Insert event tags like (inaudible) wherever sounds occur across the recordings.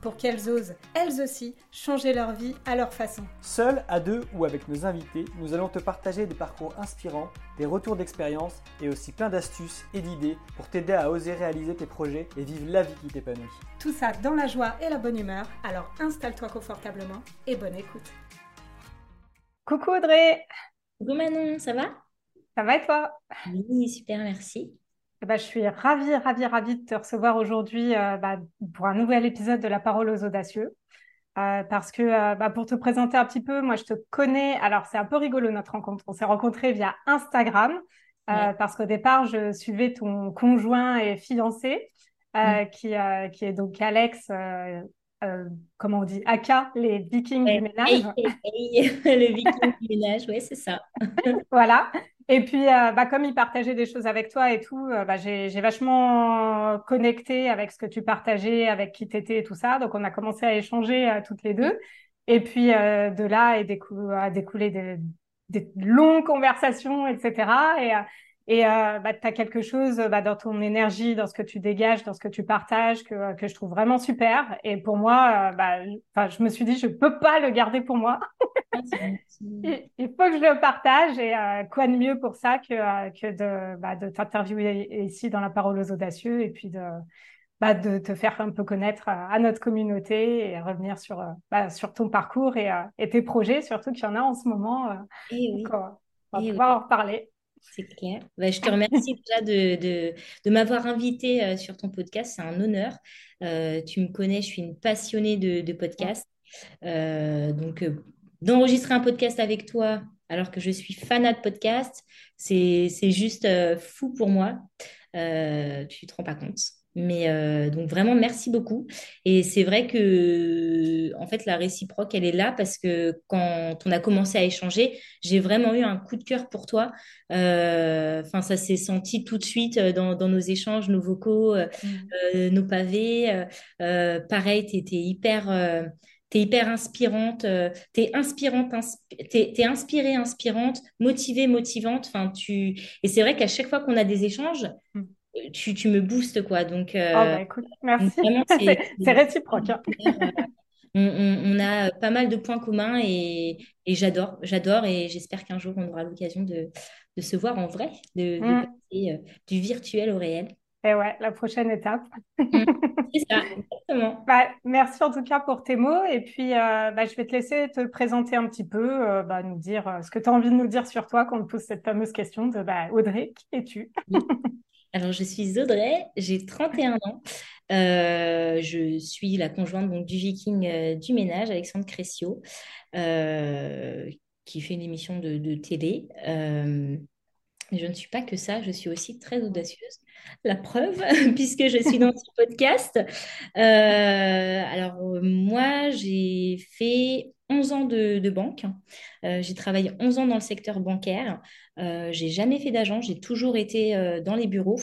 pour qu'elles osent, elles aussi, changer leur vie à leur façon. Seuls, à deux ou avec nos invités, nous allons te partager des parcours inspirants, des retours d'expérience et aussi plein d'astuces et d'idées pour t'aider à oser réaliser tes projets et vivre la vie qui t'épanouit. Tout ça dans la joie et la bonne humeur, alors installe-toi confortablement et bonne écoute. Coucou Audrey Coucou Manon, ça va? Ça va et toi? Oui, super, merci. Eh ben, je suis ravie, ravie, ravie de te recevoir aujourd'hui euh, bah, pour un nouvel épisode de La Parole aux Audacieux. Euh, parce que euh, bah, pour te présenter un petit peu, moi je te connais. Alors c'est un peu rigolo notre rencontre. On s'est rencontrés via Instagram parce qu'au départ je suivais ton conjoint et fiancé mm. qui, qui est donc Alex comment on dit, Aka, (laughs) les vikings du ménage. le viking du ménage, oui, c'est ça. (laughs) voilà. Et puis, euh, bah, comme il partageait des choses avec toi et tout, euh, bah, j'ai vachement connecté avec ce que tu partageais, avec qui tu étais et tout ça. Donc, on a commencé à échanger toutes les deux. Et puis, de là, est a découlé des, des, longues conversations, etc. Et, et euh, bah, tu as quelque chose bah, dans ton énergie, dans ce que tu dégages, dans ce que tu partages, que, que je trouve vraiment super. Et pour moi, euh, bah, je me suis dit, je peux pas le garder pour moi. Il faut que je le partage. Et euh, quoi de mieux pour ça que, que de, de t'interviewer ici dans la parole aux audacieux et puis de, de te faire un peu connaître à, notre communauté et revenir sur, sur ton parcours et, et, tes projets, surtout qu'il y en a en ce moment. et eh oui. on va eh pouvoir en reparler. C'est clair. Bah, je te remercie déjà de, de, m'avoir invité euh, sur ton podcast. C'est un honneur. Euh, tu me connais, je suis une passionnée de, de podcast. Euh, donc, d'enregistrer un podcast avec toi alors que je suis fanat de podcast, c'est juste fou pour moi. tu ne te rends pas compte. Mais euh, donc vraiment, merci beaucoup. Et c'est vrai que, en fait, la réciproque, elle est là parce que quand on a commencé à échanger, j'ai vraiment eu un coup de cœur pour toi. Euh, enfin, ça s'est senti tout de suite euh, dans, dans nos échanges, nos vocaux, mmh. nos pavés. pareil, tu étais hyper t'es hyper inspirante, t'es inspirante, t'es, es inspirée, inspirante, motivée, motivante. Enfin, tu et c'est vrai qu'à chaque fois qu'on a des échanges, mmh tu, tu, me boostes, quoi. Donc, euh, oh, bah, écoute, merci. (laughs) c'est réciproque. Hein. On, a pas mal de points communs et, et j'adore, j'adore et j'espère qu'un jour on aura l'occasion de, de, se voir en vrai, de, mm. passer euh, du virtuel au réel. Et ouais, la prochaine étape. Mm. (laughs) C'est ça, exactement. Bah, merci en tout cas pour tes mots. Et puis, euh, bah, je vais te laisser te présenter un petit peu, bah, nous dire ce que tu as envie de nous dire sur toi quand on te pose cette fameuse question de bah, Audrey, qui es-tu Alors, je suis Audrey, j'ai 31 ans. Euh, je suis la conjointe donc, du viking euh, du ménage, Alexandre Cressio, euh, qui fait une émission de, télé. je ne suis pas que ça, je suis aussi très audacieuse. La preuve, (laughs) puisque je suis dans ce podcast. alors, moi, j'ai fait 11 ans de, banque. j'ai travaillé 11 ans dans le secteur bancaire. Euh, j'ai jamais fait d'agent, j'ai toujours été euh, dans les bureaux.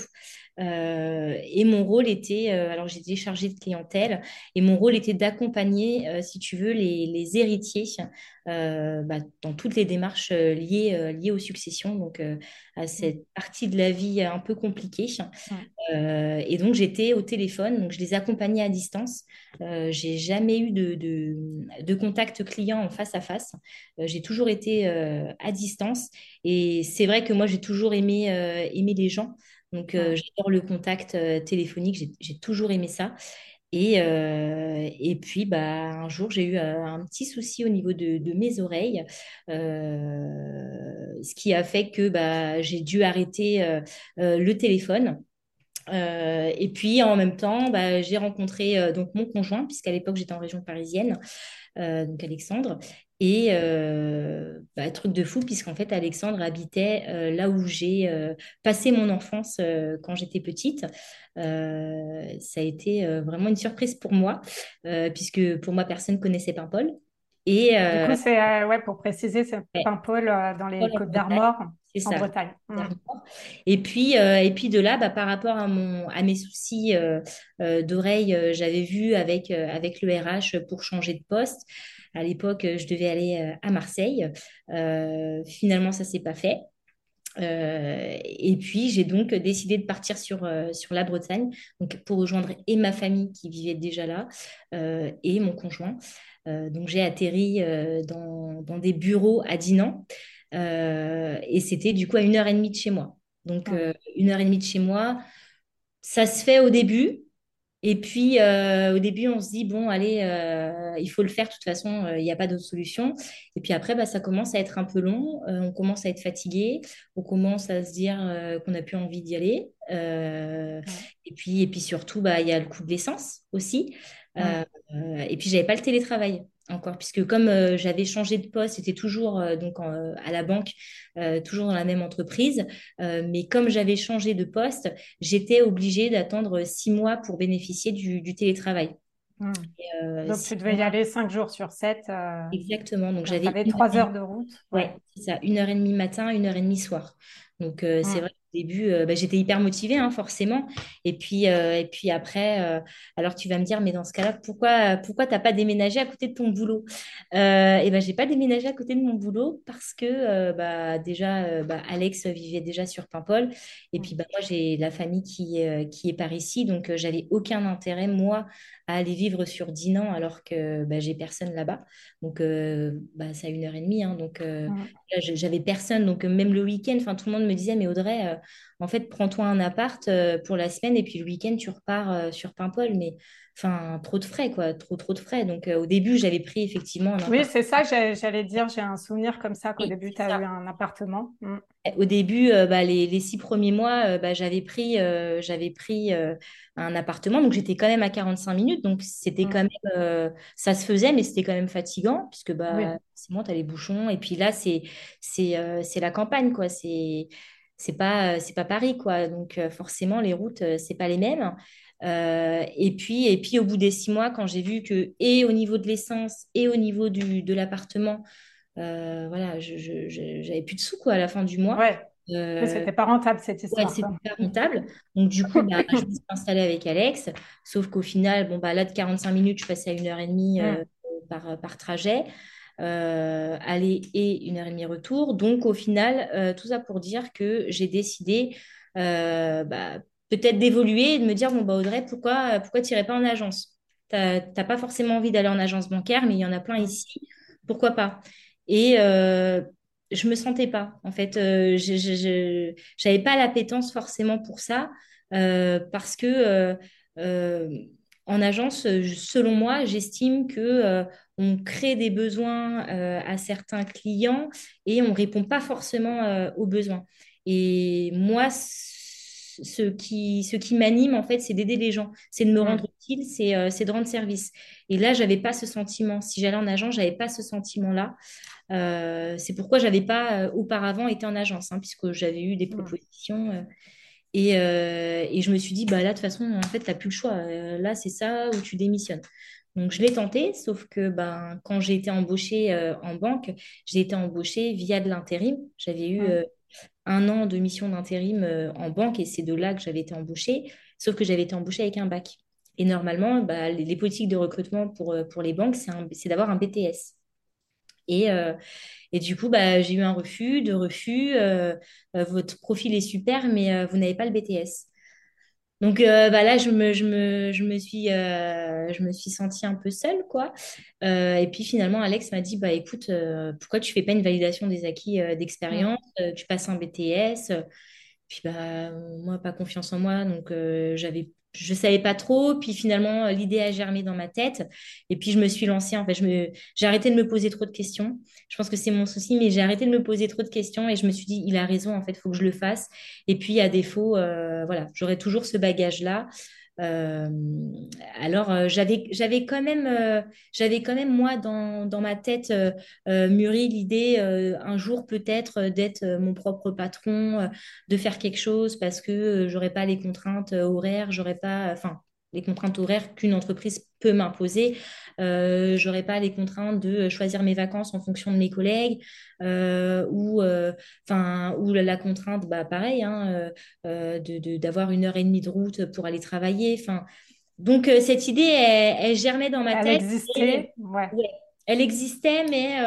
Euh, et mon rôle était, alors j'étais chargée de clientèle, et mon rôle était d'accompagner, si tu veux, les, héritiers bah, dans toutes les démarches liées, liées aux successions, donc à mmh. cette partie de la vie un peu compliquée. et donc j'étais au téléphone, donc je les accompagnais à distance. j'ai jamais eu de, de, contact client en face à face. j'ai toujours été à distance. Et c'est vrai que moi, j'ai toujours aimé, euh, les gens. Donc, euh, j'adore le contact euh, téléphonique. J'ai toujours aimé ça. Et, et puis, bah, un jour, j'ai eu un petit souci au niveau de, mes oreilles, ce qui a fait que bah, j'ai dû arrêter le téléphone. et puis en même temps, bah, j'ai rencontré donc mon conjoint, puisqu'à l'époque j'étais en région parisienne, donc Alexandre, et euh, bah, truc de fou, puisqu'en fait, Alexandre habitait euh, là où j'ai euh, passé mon enfance quand j'étais petite. ça a été vraiment une surprise pour moi, puisque pour moi, personne ne connaissait Paimpol. Et, du coup, c'est, ouais, pour préciser, c'est Paimpol dans les Côtes d'Armor, en Bretagne. Mmh. Et puis, et puis de là, bah, par rapport à, mon, à mes soucis d'oreille, j'avais vu avec, avec le RH pour changer de poste. À l'époque, je devais aller à Marseille. finalement, ça ne s'est pas fait. Euh, et puis, j'ai donc décidé de partir sur, euh, sur la Bretagne donc pour rejoindre et ma famille qui vivait déjà là euh, et mon conjoint. donc, j'ai atterri dans, dans, des bureaux à Dinan et c'était du coup à une heure et demie de chez moi. Donc, une heure et demie de chez moi, ça se fait au début. Et puis, euh, au début, on se dit, bon, allez, euh, il faut le faire, de toute façon, euh, il n'y a pas d'autre solution. Et puis après, bah, ça commence à être un peu long, on commence à être fatigué, on commence à se dire qu'on n'a plus envie d'y aller. Et puis, et puis surtout, bah, il y a le coût de l'essence aussi. et puis, j'avais pas le télétravail encore, puisque comme euh, j'avais changé de poste, c'était toujours euh, donc euh, à la banque, toujours dans la même entreprise, mais comme j'avais changé de poste, j'étais obligée d'attendre six mois pour bénéficier du, télétravail. Hmm. donc tu devais y aller cinq jours sur sept. Exactement. Donc j'avais trois heures de route. Ouais, c'est ça, une heure et demie matin, une heure et demie soir. Donc c'est hmm. vrai début, euh, bah, j'étais hyper motivée, hein, forcément. Et puis, euh, et puis après, euh, alors tu vas me dire, mais dans ce cas-là, pourquoi, pourquoi tu n'as pas déménagé à côté de ton boulot? Et ben, j'ai pas déménagé à côté de mon boulot parce que bah, déjà, bah, Alex vivait déjà sur Paimpol. Et puis, bah, moi, j'ai la famille qui, qui est par ici. Donc, j'avais aucun intérêt, moi, à aller vivre sur Dinan alors que bah, j'ai personne là-bas. Donc, bah, c'est à une heure et demie. Hein, donc, j'avais personne. Donc, même le week-end, tout le monde me disait, mais Audrey, en fait, prends-toi un appart euh, pour la semaine et puis le week-end, tu repars euh, sur Paimpol. Mais enfin, trop de frais, quoi. Trop, trop de frais. Donc, euh, au début, j'avais pris effectivement un Oui, c'est ça, j'allais dire. J'ai un souvenir comme ça qu'au début, tu as eu un appartement. Mm. Au début, bah, les, six premiers mois, bah, j'avais pris, j'avais pris un appartement. Donc, j'étais quand même à 45 minutes. Donc, c'était mm. quand même, ça se faisait, mais c'était quand même fatigant puisque bah, c'est bon, tu as les bouchons. Et puis là, c'est, c'est, la campagne, quoi. C'est c'est pas c'est pas Paris quoi donc euh, forcément les routes euh, c'est pas les mêmes euh, et puis et puis au bout des six mois quand j'ai vu que et au niveau de l'essence et au niveau du, de l'appartement voilà je, j'avais plus de sous quoi à la fin du mois ouais c'était pas rentable cette histoire. Ouais, c'était pas rentable. Donc, du coup, bah, je me suis installée avec Alex. Sauf qu'au final, bon, bah, là, de 45 minutes, je passais à une heure et demie mmh. par, par trajet. Euh, aller et une heure et demie retour. Donc au final, euh, tout ça pour dire que j'ai décidé euh, bah, peut-être d'évoluer et de me dire, bon, bah, Audrey, pourquoi, pourquoi tu n'irais pas en agence? Tu n'as pas forcément envie d'aller en agence bancaire, mais il y en a plein ici. Pourquoi pas? Et je me sentais pas. En fait, je n'avais pas l'appétence forcément pour ça parce que en agence, selon moi, j'estime que on crée des besoins euh, à certains clients et on répond pas forcément euh, aux besoins. Et moi, ce qui, ce qui m'anime, en fait, c'est d'aider les gens, c'est de me rendre utile, euh, c'est de rendre service. Et là, je n'avais pas ce sentiment. Si j'allais en agence, je n'avais pas ce sentiment-là. c'est pourquoi je n'avais pas auparavant été en agence, hein, puisque j'avais eu des propositions. Et, et, je me suis dit, bah là, de toute façon, en fait, tu n'as plus le choix. là, c'est ça ou tu démissionnes. Donc, je l'ai tenté, sauf que ben, quand j'ai été embauchée euh, en banque, j'ai été embauchée via de l'intérim. J'avais eu euh, un an de mission d'intérim euh, en banque et c'est de là que j'avais été embauchée, sauf que j'avais été embauchée avec un bac. Et normalement, bah, les, politiques de recrutement pour, pour les banques, c'est d'avoir un BTS. Et, et, du coup, bah, j'ai eu un refus, de refus. votre profil est super, mais vous n'avez pas le BTS. Donc euh, bah là, je me, je me, je me suis, euh, je me suis sentie un peu seule, quoi. Euh, et puis finalement, Alex m'a dit, bah écoute, pourquoi tu fais pas une validation des acquis d'expérience, tu passes un BTS. Puis bah moi, pas confiance en moi, donc j'avais je savais pas trop. Puis finalement, l'idée a germé dans ma tête. Et puis je me suis lancée. En fait, j'ai arrêté de me poser trop de questions. Je pense que c'est mon souci, mais j'ai arrêté de me poser trop de questions et je me suis dit, il a raison. En fait, il faut que je le fasse. Et puis à défaut, euh, voilà, j'aurai toujours ce bagage-là. Euh, alors euh, j'avais quand même euh, j'avais quand même moi dans, dans ma tête mûri l'idée un jour peut-être d'être mon propre patron de faire quelque chose parce que j'aurais pas les contraintes horaires j'aurais pas enfin les contraintes horaires qu'une entreprise peut m'imposer. Euh, j'aurais pas les contraintes de choisir mes vacances en fonction de mes collègues euh, ou, enfin, ou la, contrainte, bah, pareil, hein, de, d'avoir une heure et demie de route pour aller travailler. Enfin, donc cette idée, elle, germait dans ma elle tête. Existait, ouais. Elle existait, mais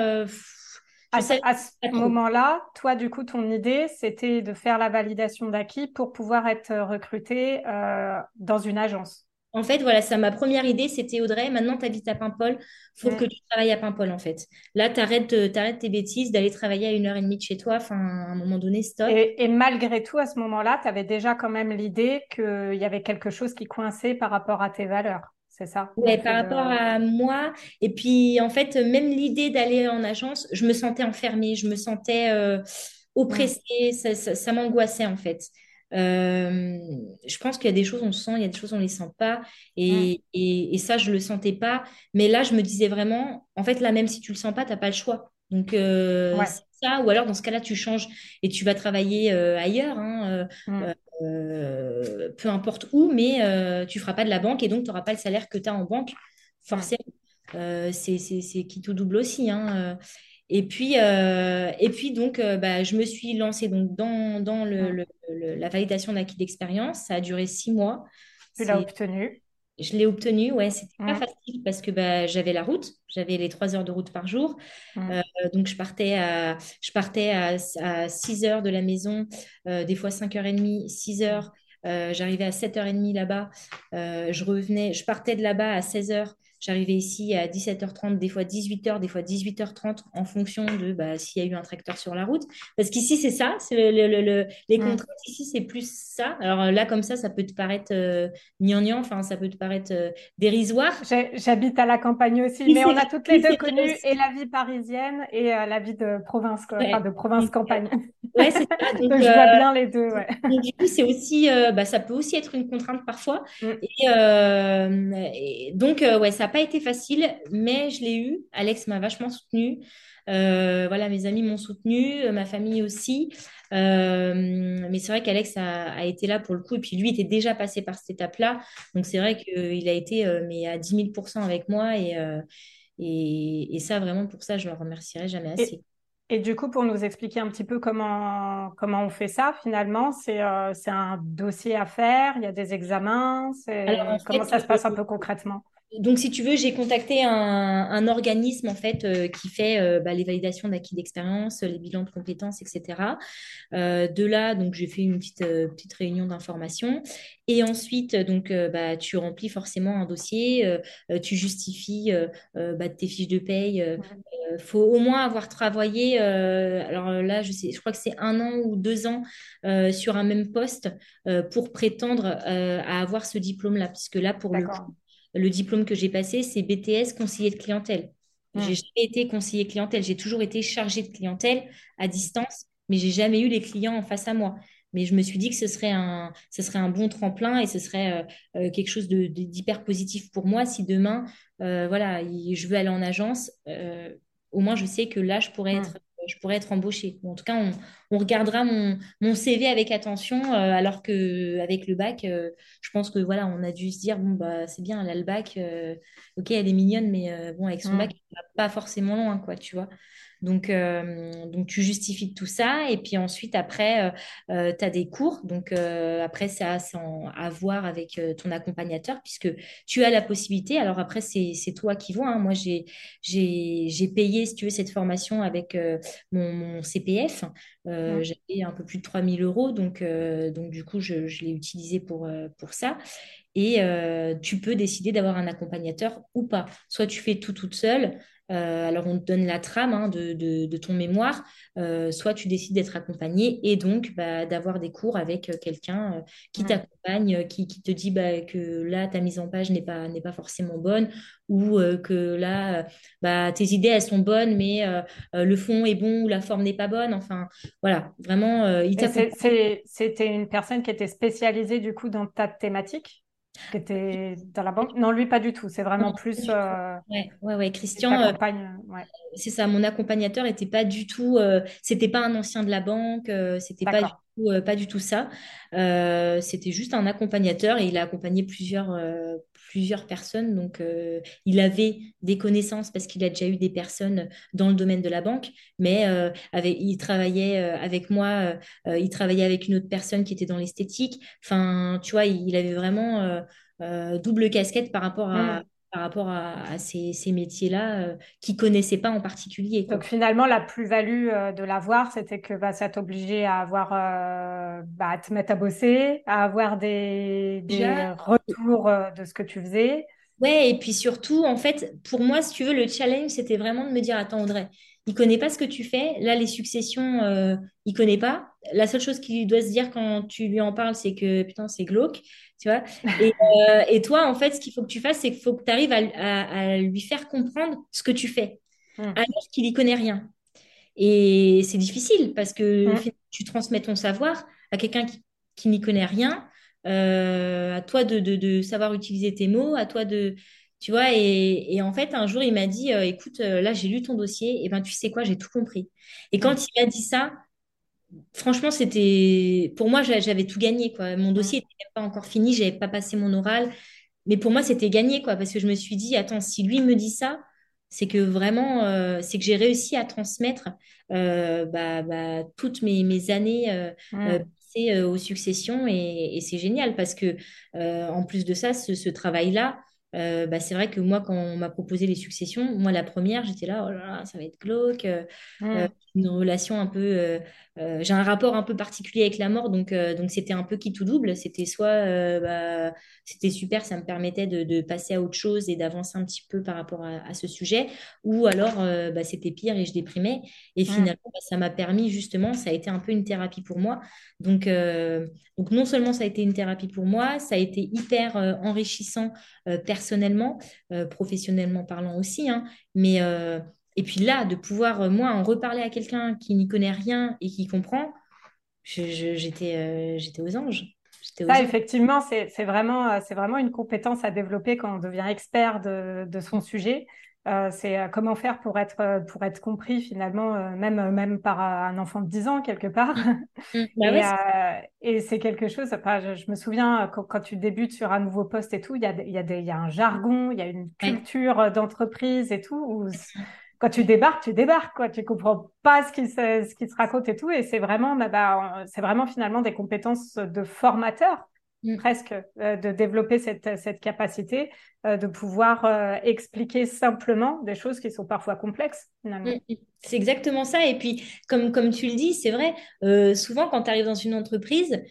à ce, moment-là, toi, du coup, ton idée, c'était de faire la validation d'acquis pour pouvoir être recruté euh, dans une agence. En fait, voilà, ça, ma première idée, c'était Audrey, maintenant tu habites à Paimpol, il faut que tu travailles à Paimpol, en fait. Là, tu arrêtes, tes bêtises d'aller travailler à une heure et demie de chez toi, enfin, à un moment donné, stop. Et, et malgré tout, à ce moment-là, tu avais déjà quand même l'idée qu'il y avait quelque chose qui coinçait par rapport à tes valeurs c'est ça? Ouais, par rapport à moi. Et puis, en fait, même l'idée d'aller en agence, je me sentais enfermée, je me sentais euh, oppressée, ça, m'angoissait, en fait. Euh, je pense qu'il y a des choses on sent, il y a des choses on les sent pas, et, et, ça je le sentais pas. Mais là je me disais vraiment, en fait là même si tu le sens pas, t'as pas le choix. Donc euh, c'est ça, ou alors dans ce cas-là tu changes et tu vas travailler ailleurs. Hein, euh, peu importe où, mais euh, tu feras pas de la banque et donc tu n'auras pas le salaire que tu as en banque, forcément. Euh, c'est qui tout double aussi. Hein. Et puis, et puis donc, bah, je me suis lancée donc, dans, dans le, la validation d'acquis d'expérience. Ça a duré six mois. Tu l'as obtenu? Je l'ai obtenu, ouais, c'était pas facile parce que bah, j'avais la route, j'avais les trois heures de route par jour. Euh, donc je partais à, je partais à, à 6 heures de la maison, euh, des fois 5h30, 6 heures. Euh, j'arrivais à 7h30 là-bas. je revenais, je partais de là-bas à 16h. J'arrivais ici à 17h30, des fois 18h, des fois 18h30, en fonction de bah, s'il y a eu un tracteur sur la route. Parce qu'ici, c'est ça, c'est le, les contraintes ici, c'est plus ça. Alors là, comme ça, ça peut te paraître euh, gnangnan, enfin, ça peut te paraître euh, dérisoire. J'habite à la campagne aussi, mais on a toutes les deux connu et la vie parisienne et euh, la vie de province, quoi, enfin, de province-campagne. Ouais, c'est ça. (laughs) Donc, je vois bien les deux, ouais. du coup, c'est aussi, bah, ça peut aussi être une contrainte parfois. Mm. Et, et, donc, ouais, ça pas été facile, mais je l'ai eu. Alex m'a vachement soutenue. Euh, voilà, mes amis m'ont soutenue, euh, ma famille aussi. Euh, mais c'est vrai qu'Alex a, été là pour le coup. Et puis lui était déjà passé par cette étape-là. Donc c'est vrai qu'il a été mais à 10 000% avec moi. Et, et, et, ça, vraiment, pour ça, je ne le remercierai jamais assez. Et du coup, pour nous expliquer un petit peu comment, comment on fait ça, finalement, c'est euh, un dossier à faire, il y a des examens, comment ça se passe un peu concrètement? Donc, si tu veux, j'ai contacté un, organisme en fait euh, qui fait euh, bah, les validations d'acquis d'expérience, les bilans de compétences, etc. Euh, de là, donc j'ai fait une petite petite réunion d'information et ensuite donc bah, tu remplis forcément un dossier, tu justifies bah, tes fiches de paye. Il faut au moins avoir travaillé. alors là, je sais, je crois que c'est un an ou deux ans sur un même poste pour prétendre à avoir ce diplôme-là, puisque là pour le coup, le diplôme que j'ai passé, c'est BTS conseiller de clientèle. Je J'ai jamais été conseiller clientèle, j'ai toujours été chargée de clientèle à distance, mais j'ai jamais eu les clients en face à moi. Mais je me suis dit que ce serait un, ce serait un bon tremplin et ce serait euh, euh, quelque chose d'hyper positif pour moi si demain, euh, voilà, je veux aller en agence. au moins, je sais que là, je pourrais être je pourrais être embauchée. en tout cas, on, regardera mon, CV avec attention, euh, alors que avec le bac, euh, je pense que voilà, on a dû se dire bon bah c'est bien, elle a le bac, euh, ok, elle est mignonne, mais bon avec son bac, elle va pas forcément loin, quoi, tu vois. Donc, euh, donc tu justifies tout ça. Et puis ensuite, après, tu as des cours. Donc, euh, après, ça a à voir avec euh, ton accompagnateur puisque tu as la possibilité. Alors, après, c'est toi qui vois. Hein. Moi, j'ai payé, si tu veux, cette formation avec mon, CPF. J'avais un peu plus de 3000 euros. Donc, donc du coup, je, je l'ai utilisé pour, pour ça. Et tu peux décider d'avoir un accompagnateur ou pas. Soit tu fais tout toute seule, euh, alors, on te donne la trame hein, de, ton mémoire. Euh, soit tu décides d'être accompagné et donc bah, d'avoir des cours avec euh, quelqu'un qui t'accompagne, qui, te dit bah, que là, ta mise en page n'est pas, pas forcément bonne ou que là, bah, tes idées, elles sont bonnes, mais le fond est bon ou la forme n'est pas bonne. Enfin, voilà, vraiment, il C'était une personne qui était spécialisée du coup dans ta thématique? Qui était dans la banque. Non, lui, pas du tout. C'est vraiment plus. Euh, ouais, ouais, ouais, Christian. Euh, ouais. C'est ça. Mon accompagnateur n'était pas du tout. Euh, c'était pas un ancien de la banque. c'était pas du tout, euh, pas du tout ça. Euh, c'était juste un accompagnateur et il a accompagné plusieurs, euh, plusieurs personnes. Donc, euh, il avait des connaissances parce qu'il a déjà eu des personnes dans le domaine de la banque, mais euh, il travaillait euh, avec moi, euh, il travaillait avec une autre personne qui était dans l'esthétique. Enfin, tu vois, il, avait vraiment double casquette par rapport à, Mm. Par rapport à, à ces, ces métiers-là euh, qu'il connaissait pas en particulier, Donc finalement, la plus-value euh, de l'avoir, c'était que bah, ça t'obligeait à avoir, euh, bah, à te mettre à bosser, à avoir des, Déjà, des retours euh, de ce que tu faisais. Ouais, et puis surtout, en fait, pour moi, si tu veux, le challenge, c'était vraiment de me dire, attends, Audrey, il connaît pas ce que tu fais. Là, les successions, euh, il connaît pas. La seule chose qu'il doit se dire quand tu lui en parles, c'est que, putain, c'est glauque, tu vois. Et, euh, et toi, en fait, ce qu'il faut que tu fasses, c'est qu'il faut que tu arrives à, à- à lui faire comprendre ce que tu fais, Mm. alors qu'il y connaît rien. Et c'est difficile parce que Mm. finalement, tu transmets ton savoir à quelqu'un qui, qui n'y connaît rien. Euh, à toi de, de- de savoir utiliser tes mots, à toi de... Tu vois, et, et en fait, un jour, il m'a dit, euh, écoute, là, j'ai lu ton dossier, et ben, tu sais quoi, j'ai tout compris. Et quand Mm. il m'a dit ça, franchement, c'était... Pour moi, j'a- j'avais tout gagné, quoi. Mon dossier n'était pas encore fini, j'avais pas passé mon oral. Mais pour moi, c'était gagné, quoi, parce que je me suis dit, attends, si lui me dit ça, c'est que vraiment, euh, c'est que j'ai réussi à transmettre euh, bah, bah, toutes mes, mes années euh, passées aux successions et, et c'est génial parce que, en plus de ça, ce, ce travail-là, euh, bah, c'est vrai que moi, quand on m'a proposé les successions, moi, la première, j'étais là, oh là là, ça va être glauque. euh, euh, Mm. une relation un peu euh, euh, j'ai un rapport un peu particulier avec la mort donc euh, donc c'était un peu qui tout double. C'était soit euh, bah, c'était super ça me permettait de, de passer à autre chose et d'avancer un petit peu par rapport à, à ce sujet ou alors bah, c'était pire et je déprimais. Et finalement bah, ça m'a permis justement ça a été un peu une thérapie pour moi. Donc donc non seulement ça a été une thérapie pour moi ça a été hyper enrichissant personnellement professionnellement parlant aussi hein, mais et puis là, de pouvoir, euh, moi, en reparler à quelqu'un qui n'y connaît rien et qui comprend, j'étais euh, j'étais aux anges. Ça, anges. effectivement, c'est, vraiment, euh, vraiment une compétence à développer quand on devient expert de, de son sujet. Euh, c'est comment faire pour être, pour être compris finalement, euh, même, même par un enfant de 10 ans quelque part. Mm. (laughs) Bah Et, c'est- quelque chose, enfin, je, je me souviens quand, quand tu débutes sur un nouveau poste et tout, il y a, y a, y un jargon, il y a une culture d'entreprise et tout, où quand tu débarques, tu débarques, quoi. Tu comprends pas ce qui se, ce qui se raconte et tout. Et c'est vraiment, bah, bah, c'est vraiment finalement des compétences de formateur Mm. presque, euh, de développer cette, cette capacité euh, de pouvoir euh, expliquer simplement des choses qui sont parfois complexes, Mm, finalement. mm. C'est exactement ça. Et puis, comme, comme tu le dis, c'est vrai, souvent quand tu arrives dans une entreprise,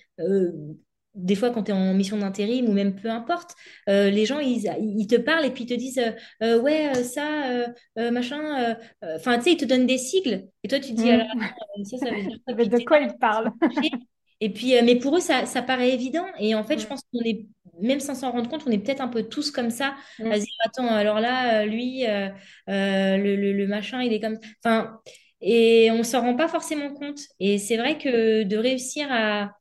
des fois quand tu es en mission d'intérim ou même peu importe, euh, les gens, ils, ils te parlent et puis ils te disent, euh, Euh, ouais, ça, euh, machin, enfin, tu sais, ils te donnent des sigles. Et toi, tu te dis, alors, Mm. attends, euh, ça, ça veut dire (laughs) de quoi il parle? Et puis, mais pour eux, ça, ça paraît évident. Et en fait, je Mm. pense qu'on est, même sans s'en rendre compte, on est peut-être un peu tous comme ça, à se dire, attends, alors là, lui, euh, euh, le, le- le machin, il est comme... Enfin, et on s'en rend pas forcément compte. Et c'est vrai que de réussir à,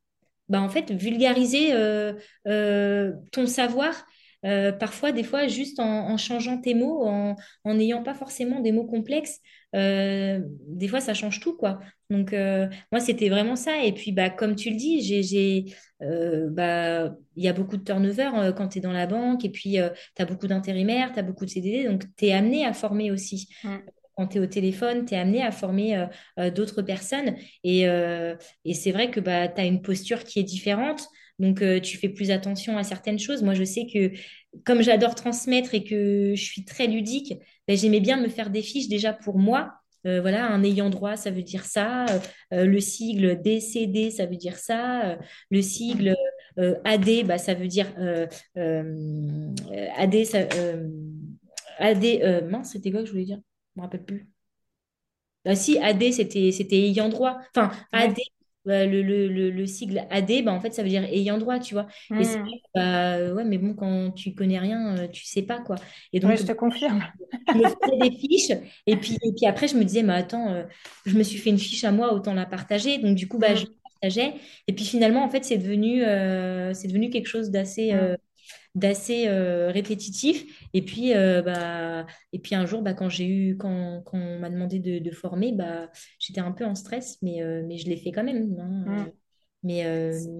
bah, en fait, vulgariser euh, euh, ton savoir, euh, parfois, des fois, juste en, changeant tes mots, en n'ayant pas forcément des mots complexes, des fois, ça change tout, quoi. Donc, moi, c'était vraiment ça. Et puis, bah, comme tu le dis, j'ai, bah, il y a beaucoup de turnover quand tu es dans la banque, et puis tu as beaucoup d'intérimaires, tu as beaucoup de CDD, donc tu es amené à former aussi. Quand tu es au téléphone, tu es amené à former euh, euh, d'autres personnes. Et, euh, et c'est vrai que bah, tu as une posture qui est différente. Donc, tu fais plus attention à certaines choses. Moi, je sais que comme j'adore transmettre et que je suis très ludique, ben, j'aimais bien me faire des fiches déjà pour moi. Voilà, un ayant droit, ça veut dire ça. Le sigle DCD, ça veut dire ça. Le sigle AD, bah, ça veut dire AD, AD, mince, c'était quoi que je voulais dire? Je me rappelle plus. Bah, si, AD, c'était c'était ayant droit. Enfin, AD, Ouais. bah, le, le, le, le sigle AD, bah, en fait, ça veut dire ayant droit, tu vois. Et c'est Mm. que, bah, euh, ouais, mais bon, quand tu connais rien, euh, tu sais pas, quoi. Et donc, je te confirme. je me faisais des fiches. Et puis, et puis après, je me disais, mais attends, euh, je me suis fait une fiche à moi, autant la partager. Donc, du coup, bah, je Mm. la partageais. Et puis, finalement, en fait, c'est devenu, euh, c'est devenu quelque chose d'assez Mm. euh, d'assez euh, répétitif. Et puis, euh, bah, et puis un jour, bah, quand j'ai eu, quand, quand on m'a demandé de, de former, bah, j'étais un peu en stress, mais, euh, mais je l'ai fait quand même. hein. Mm. Mais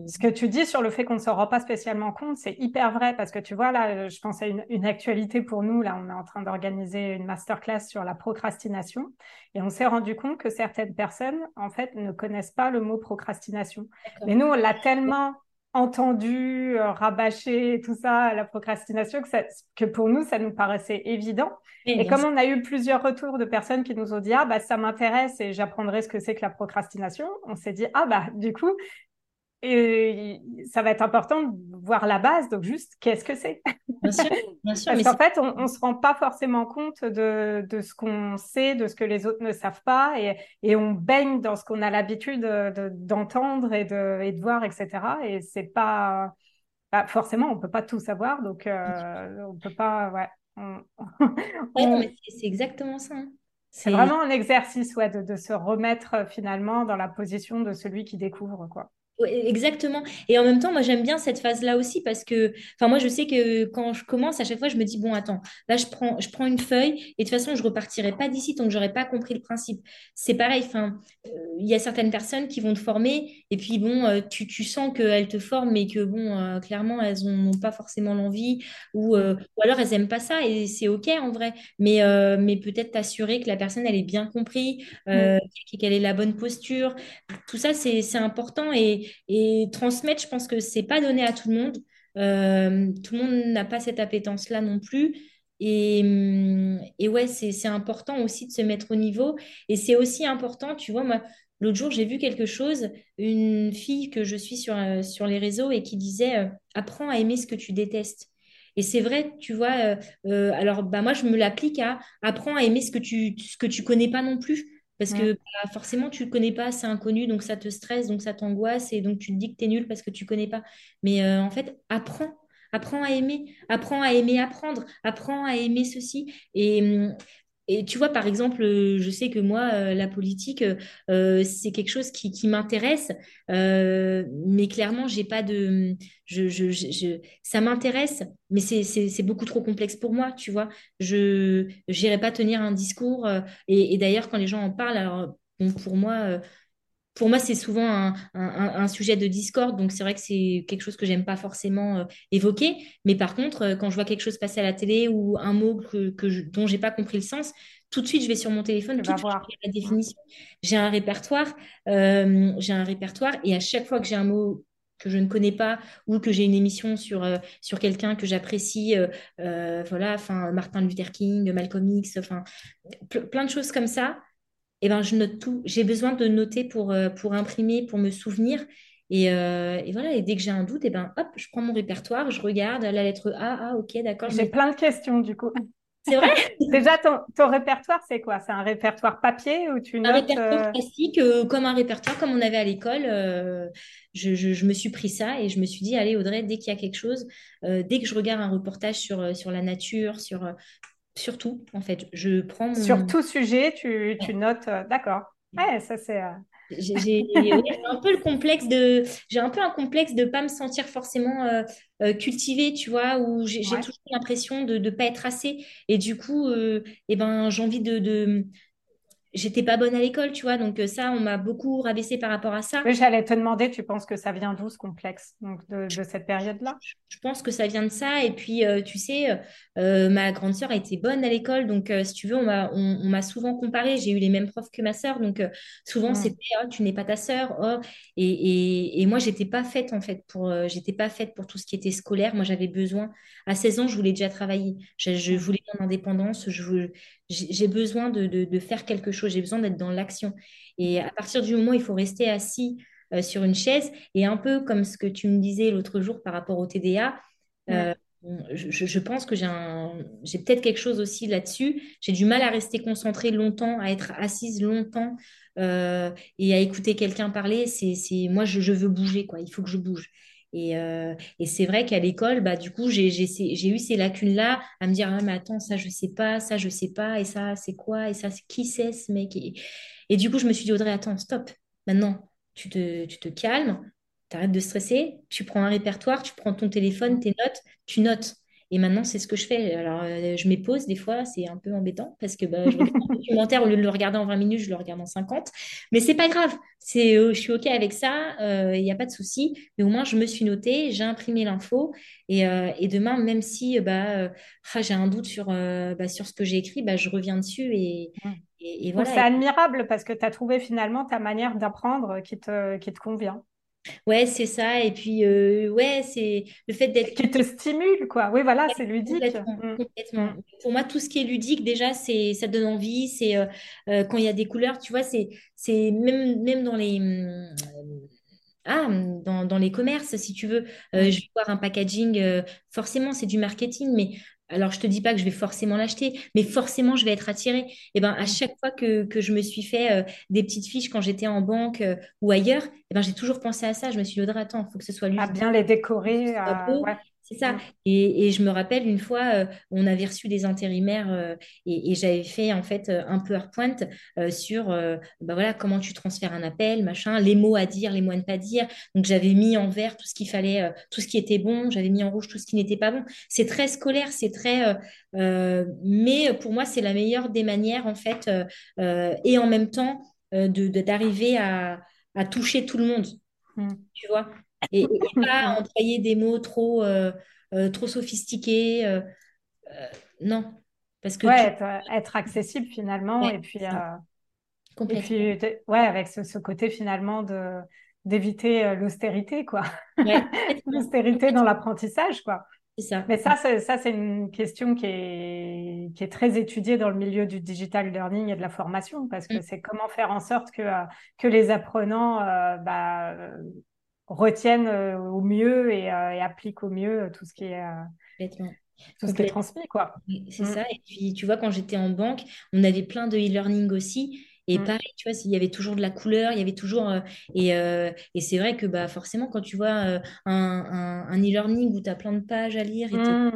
Ce que tu dis sur le fait qu'on ne se rend pas spécialement compte, c'est hyper vrai parce que tu vois, là, je pense à une, une actualité pour nous. Là, on est en train d'organiser une masterclass sur la procrastination et on s'est rendu compte que certaines personnes, en fait, ne connaissent pas le mot procrastination. Mais nous, on l'a tellement entendu, euh, rabâché, tout ça, la procrastination, que, ça, que pour nous, ça nous paraissait évident. et comme on a eu plusieurs retours de personnes qui nous ont dit, ah, bah, ça m'intéresse et j'apprendrai ce que c'est que la procrastination, on s'est dit, ah, bah, du coup, et ça va être important de voir la base, donc juste qu'est-ce que c'est? Bien sûr, bien (laughs) sûr. Parce qu'en fait, on ne se rend pas forcément compte de, de ce qu'on sait, de ce que les autres ne savent pas, et, et on baigne dans ce qu'on a l'habitude d'entendre et, de, et de voir, etc. Et c'est pas bah, forcément, on peut pas tout savoir, donc euh, on peut pas, ouais. (laughs) c'est exactement ça. Hein. C'est vraiment un exercice, ouais, de, de se remettre finalement dans la position de celui qui découvre, quoi. Exactement. Et en même temps, moi, j'aime bien cette phase-là aussi parce que, enfin, moi, je sais que quand je commence, à chaque fois, je me dis, bon, attends, là, je prends, je prends une feuille et de toute façon, je repartirai pas d'ici tant que j'aurais pas compris le principe. C'est pareil, enfin, euh, il y a certaines personnes qui vont te former et puis, bon, euh, tu, tu sens qu'elles te forment mais que, bon, euh, clairement, elles n'ont pas forcément l'envie ou, ou alors elles aiment pas ça et c'est OK en vrai. Mais, mais peut-être t'assurer que la personne, elle est bien compris, mm. qu'elle ait la bonne posture. Tout ça, c'est important et et transmettre, je pense que c'est pas donné à tout le monde. Euh, tout le monde n'a pas cette appétence-là non plus. Et, hum, et ouais, c'est important aussi de se mettre au niveau. Et c'est aussi important, tu vois, moi, l'autre jour, j'ai vu quelque chose, une fille que je suis sur, euh, sur les réseaux et qui disait euh, Apprends à aimer ce que tu détestes. Et c'est vrai, tu vois, alors bah, moi, je me l'applique à apprends à aimer ce que tu ce que tu connais pas non plus. Parce que bah, forcément, tu ne connais pas, c'est inconnu, donc ça te stresse, donc ça t'angoisse, et donc tu te dis que tu es nul parce que tu ne connais pas. Mais euh, en fait, apprends. Apprends à aimer, apprends à aimer apprendre, apprends à aimer ceci. Et, hum, et tu vois, par exemple, euh, je sais que moi, euh, la politique, euh, c'est quelque chose qui, qui m'intéresse, mais clairement, j'ai pas de, je, je, ça m'intéresse, mais c'est beaucoup trop complexe pour moi, tu vois. Je n'irai pas tenir un discours. et, et d'ailleurs, quand les gens en parlent, alors, bon, pour moi, pour moi, c'est souvent un, un, sujet de discorde, donc c'est vrai que c'est quelque chose que j'aime pas forcément euh, évoquer. Mais par contre, euh, quand je vois quelque chose passer à la télé ou un mot que, que je, dont j'ai pas compris le sens, tout de suite, je vais sur mon téléphone, tout de suite, la définition. J'ai un répertoire, euh, j'ai un répertoire, et à chaque fois que j'ai un mot que je ne connais pas ou que j'ai une émission sur, sur quelqu'un que j'apprécie, voilà, enfin Martin Luther King, Malcolm X, enfin plein de choses comme ça eh ben, je note tout. J'ai besoin de noter pour, euh, pour imprimer, pour me souvenir. Et, euh, et voilà, et dès que j'ai un doute, eh ben, hop, je prends mon répertoire, je regarde la lettre A, ah ok, d'accord. J'ai plein de questions du coup. C'est vrai? (laughs) Déjà, ton, ton répertoire, c'est quoi? C'est un répertoire papier ou tu notes Un répertoire euh, classique, comme un répertoire comme on avait à l'école. je, je, je, me suis pris ça et je me suis dit, allez Audrey, dès qu'il y a quelque chose, dès que je regarde un reportage sur, sur la nature, sur, Surtout, en fait. Je prends Sur tout sujet, tu, tu notes. Euh, d'accord. Ouais, ça c'est. Euh, (laughs) j'ai un peu le complexe de. J'ai un peu un complexe de pas me sentir forcément euh, cultivée, tu vois, où j'ai toujours l'impression de ne pas être assez. Et du coup, eh ben, j'ai envie de, de j'étais pas bonne à l'école, tu vois. Donc euh, ça, on m'a beaucoup rabaissé par rapport à ça. Oui, j'allais te demander, tu penses que ça vient d'où ce complexe donc de, cette période-là? Je pense que ça vient de ça. Et puis, euh, tu sais, euh, ma grande sœur a été bonne à l'école. Donc, si tu veux, on m'a on, souvent comparé. J'ai eu les mêmes profs que ma sœur. Donc, souvent, c'était oh, tu n'es pas ta sœur. Oh. Et, et, et, moi, j'étais pas faite, en fait, pour, j'étais pas faite pour tout ce qui était scolaire. Moi, j'avais besoin. À 16 ans, je voulais déjà travailler. Je, je voulais mon indépendance. Je, j'ai besoin de, de, faire quelque chose, j'ai besoin d'être dans l'action. Et à partir du moment où il faut rester assis euh, sur une chaise, et un peu comme ce que tu me disais l'autre jour par rapport au TDA, euh, je, je, pense que j'ai peut-être quelque chose aussi là-dessus. J'ai du mal à rester concentrée longtemps, à être assise longtemps euh, et à écouter quelqu'un parler. C'est, moi, je, je, veux bouger, quoi. Il faut que je bouge. Et, euh, et c'est vrai qu'à l'école, bah, du coup, j'ai eu ces lacunes-là à me dire, ah, mais attends, ça, je sais pas, ça, je sais pas, et ça, c'est quoi, et ça, qui c'est ce mec? Et, et, du coup, je me suis dit, Audrey, attends, stop. Maintenant, tu te, tu te calmes, tu arrêtes de stresser, tu prends un répertoire, tu prends ton téléphone, tes notes, tu notes. Et maintenant, c'est ce que je fais. Alors, euh, je m'épose des fois, c'est un peu embêtant parce que bah, je regarde un (laughs) documentaire, au lieu de le regarder en 20 minutes, je le regarde en 50. Mais c'est pas grave. C'est, euh, je suis OK avec ça. Il n'y a pas de souci. Mais au moins, je me suis notée, j'ai imprimé l'info. Et, euh, et, demain, même si bah, ah, j'ai un doute sur, bah, sur ce que j'ai écrit, bah, je reviens dessus. Et, mmh. et, voilà. C'est admirable parce que tu as trouvé finalement ta manière d'apprendre qui te, qui te convient. Ouais, c'est ça. Et puis, euh, ouais, c'est le fait d'être. Qui te stimule, quoi. Oui, voilà, c'est ludique. Mm. Complètement, mm. Pour moi, tout ce qui est ludique, déjà, c'est, ça donne envie. C'est euh, euh, quand il y a des couleurs, tu vois, c'est, c'est même, même dans les. Mm, ah, dans, dans les commerces, si tu veux, je vais voir un packaging, forcément, c'est du marketing, mais alors je te dis pas que je vais forcément l'acheter, mais forcément je vais être attirée. Et ben à chaque fois que, que je me suis fait euh, des petites fiches quand j'étais en banque euh, ou ailleurs, et ben j'ai toujours pensé à ça. Je me suis dit, attends, il faut que ce soit lui. À bien les décorer. C'est ça. Et, je me rappelle une fois, euh, on avait reçu des intérimaires euh, et, j'avais fait en fait euh, un PowerPoint sur bah voilà, comment tu transfères un appel, machin, les mots à dire, les mots à ne pas dire. Donc j'avais mis en vert tout ce qu'il fallait, tout ce qui était bon, j'avais mis en rouge tout ce qui n'était pas bon. C'est très scolaire, c'est très. mais pour moi, c'est la meilleure des manières en fait, et en même temps de d'arriver à, à toucher tout le monde. Mm. Tu vois? Et, pas employer des mots trop, euh, euh, trop sophistiqués. Euh, non. Parce que ouais, être, accessible finalement. et puis, et puis ouais, avec ce, côté finalement de d'éviter l'austérité, quoi. (laughs) l'austérité dans l'apprentissage, quoi. Ça. Mais ça, c'est, ça, c'est une question qui est, qui est très étudiée dans le milieu du digital learning et de la formation, parce que mm. c'est comment faire en sorte que, que les apprenants bah, retiennent euh, au mieux et, euh, appliquent au mieux euh, tout ce qui est tout ce qui est transmis, quoi. C'est mm. ça. Et puis, tu vois, quand j'étais en banque, on avait plein de e-learning aussi. Et mm. pareil, tu vois, il y avait toujours de la couleur, il y avait toujours. et, et c'est vrai que bah, forcément, quand tu vois un, un, e-learning où tu as plein de pages à lire et, mm.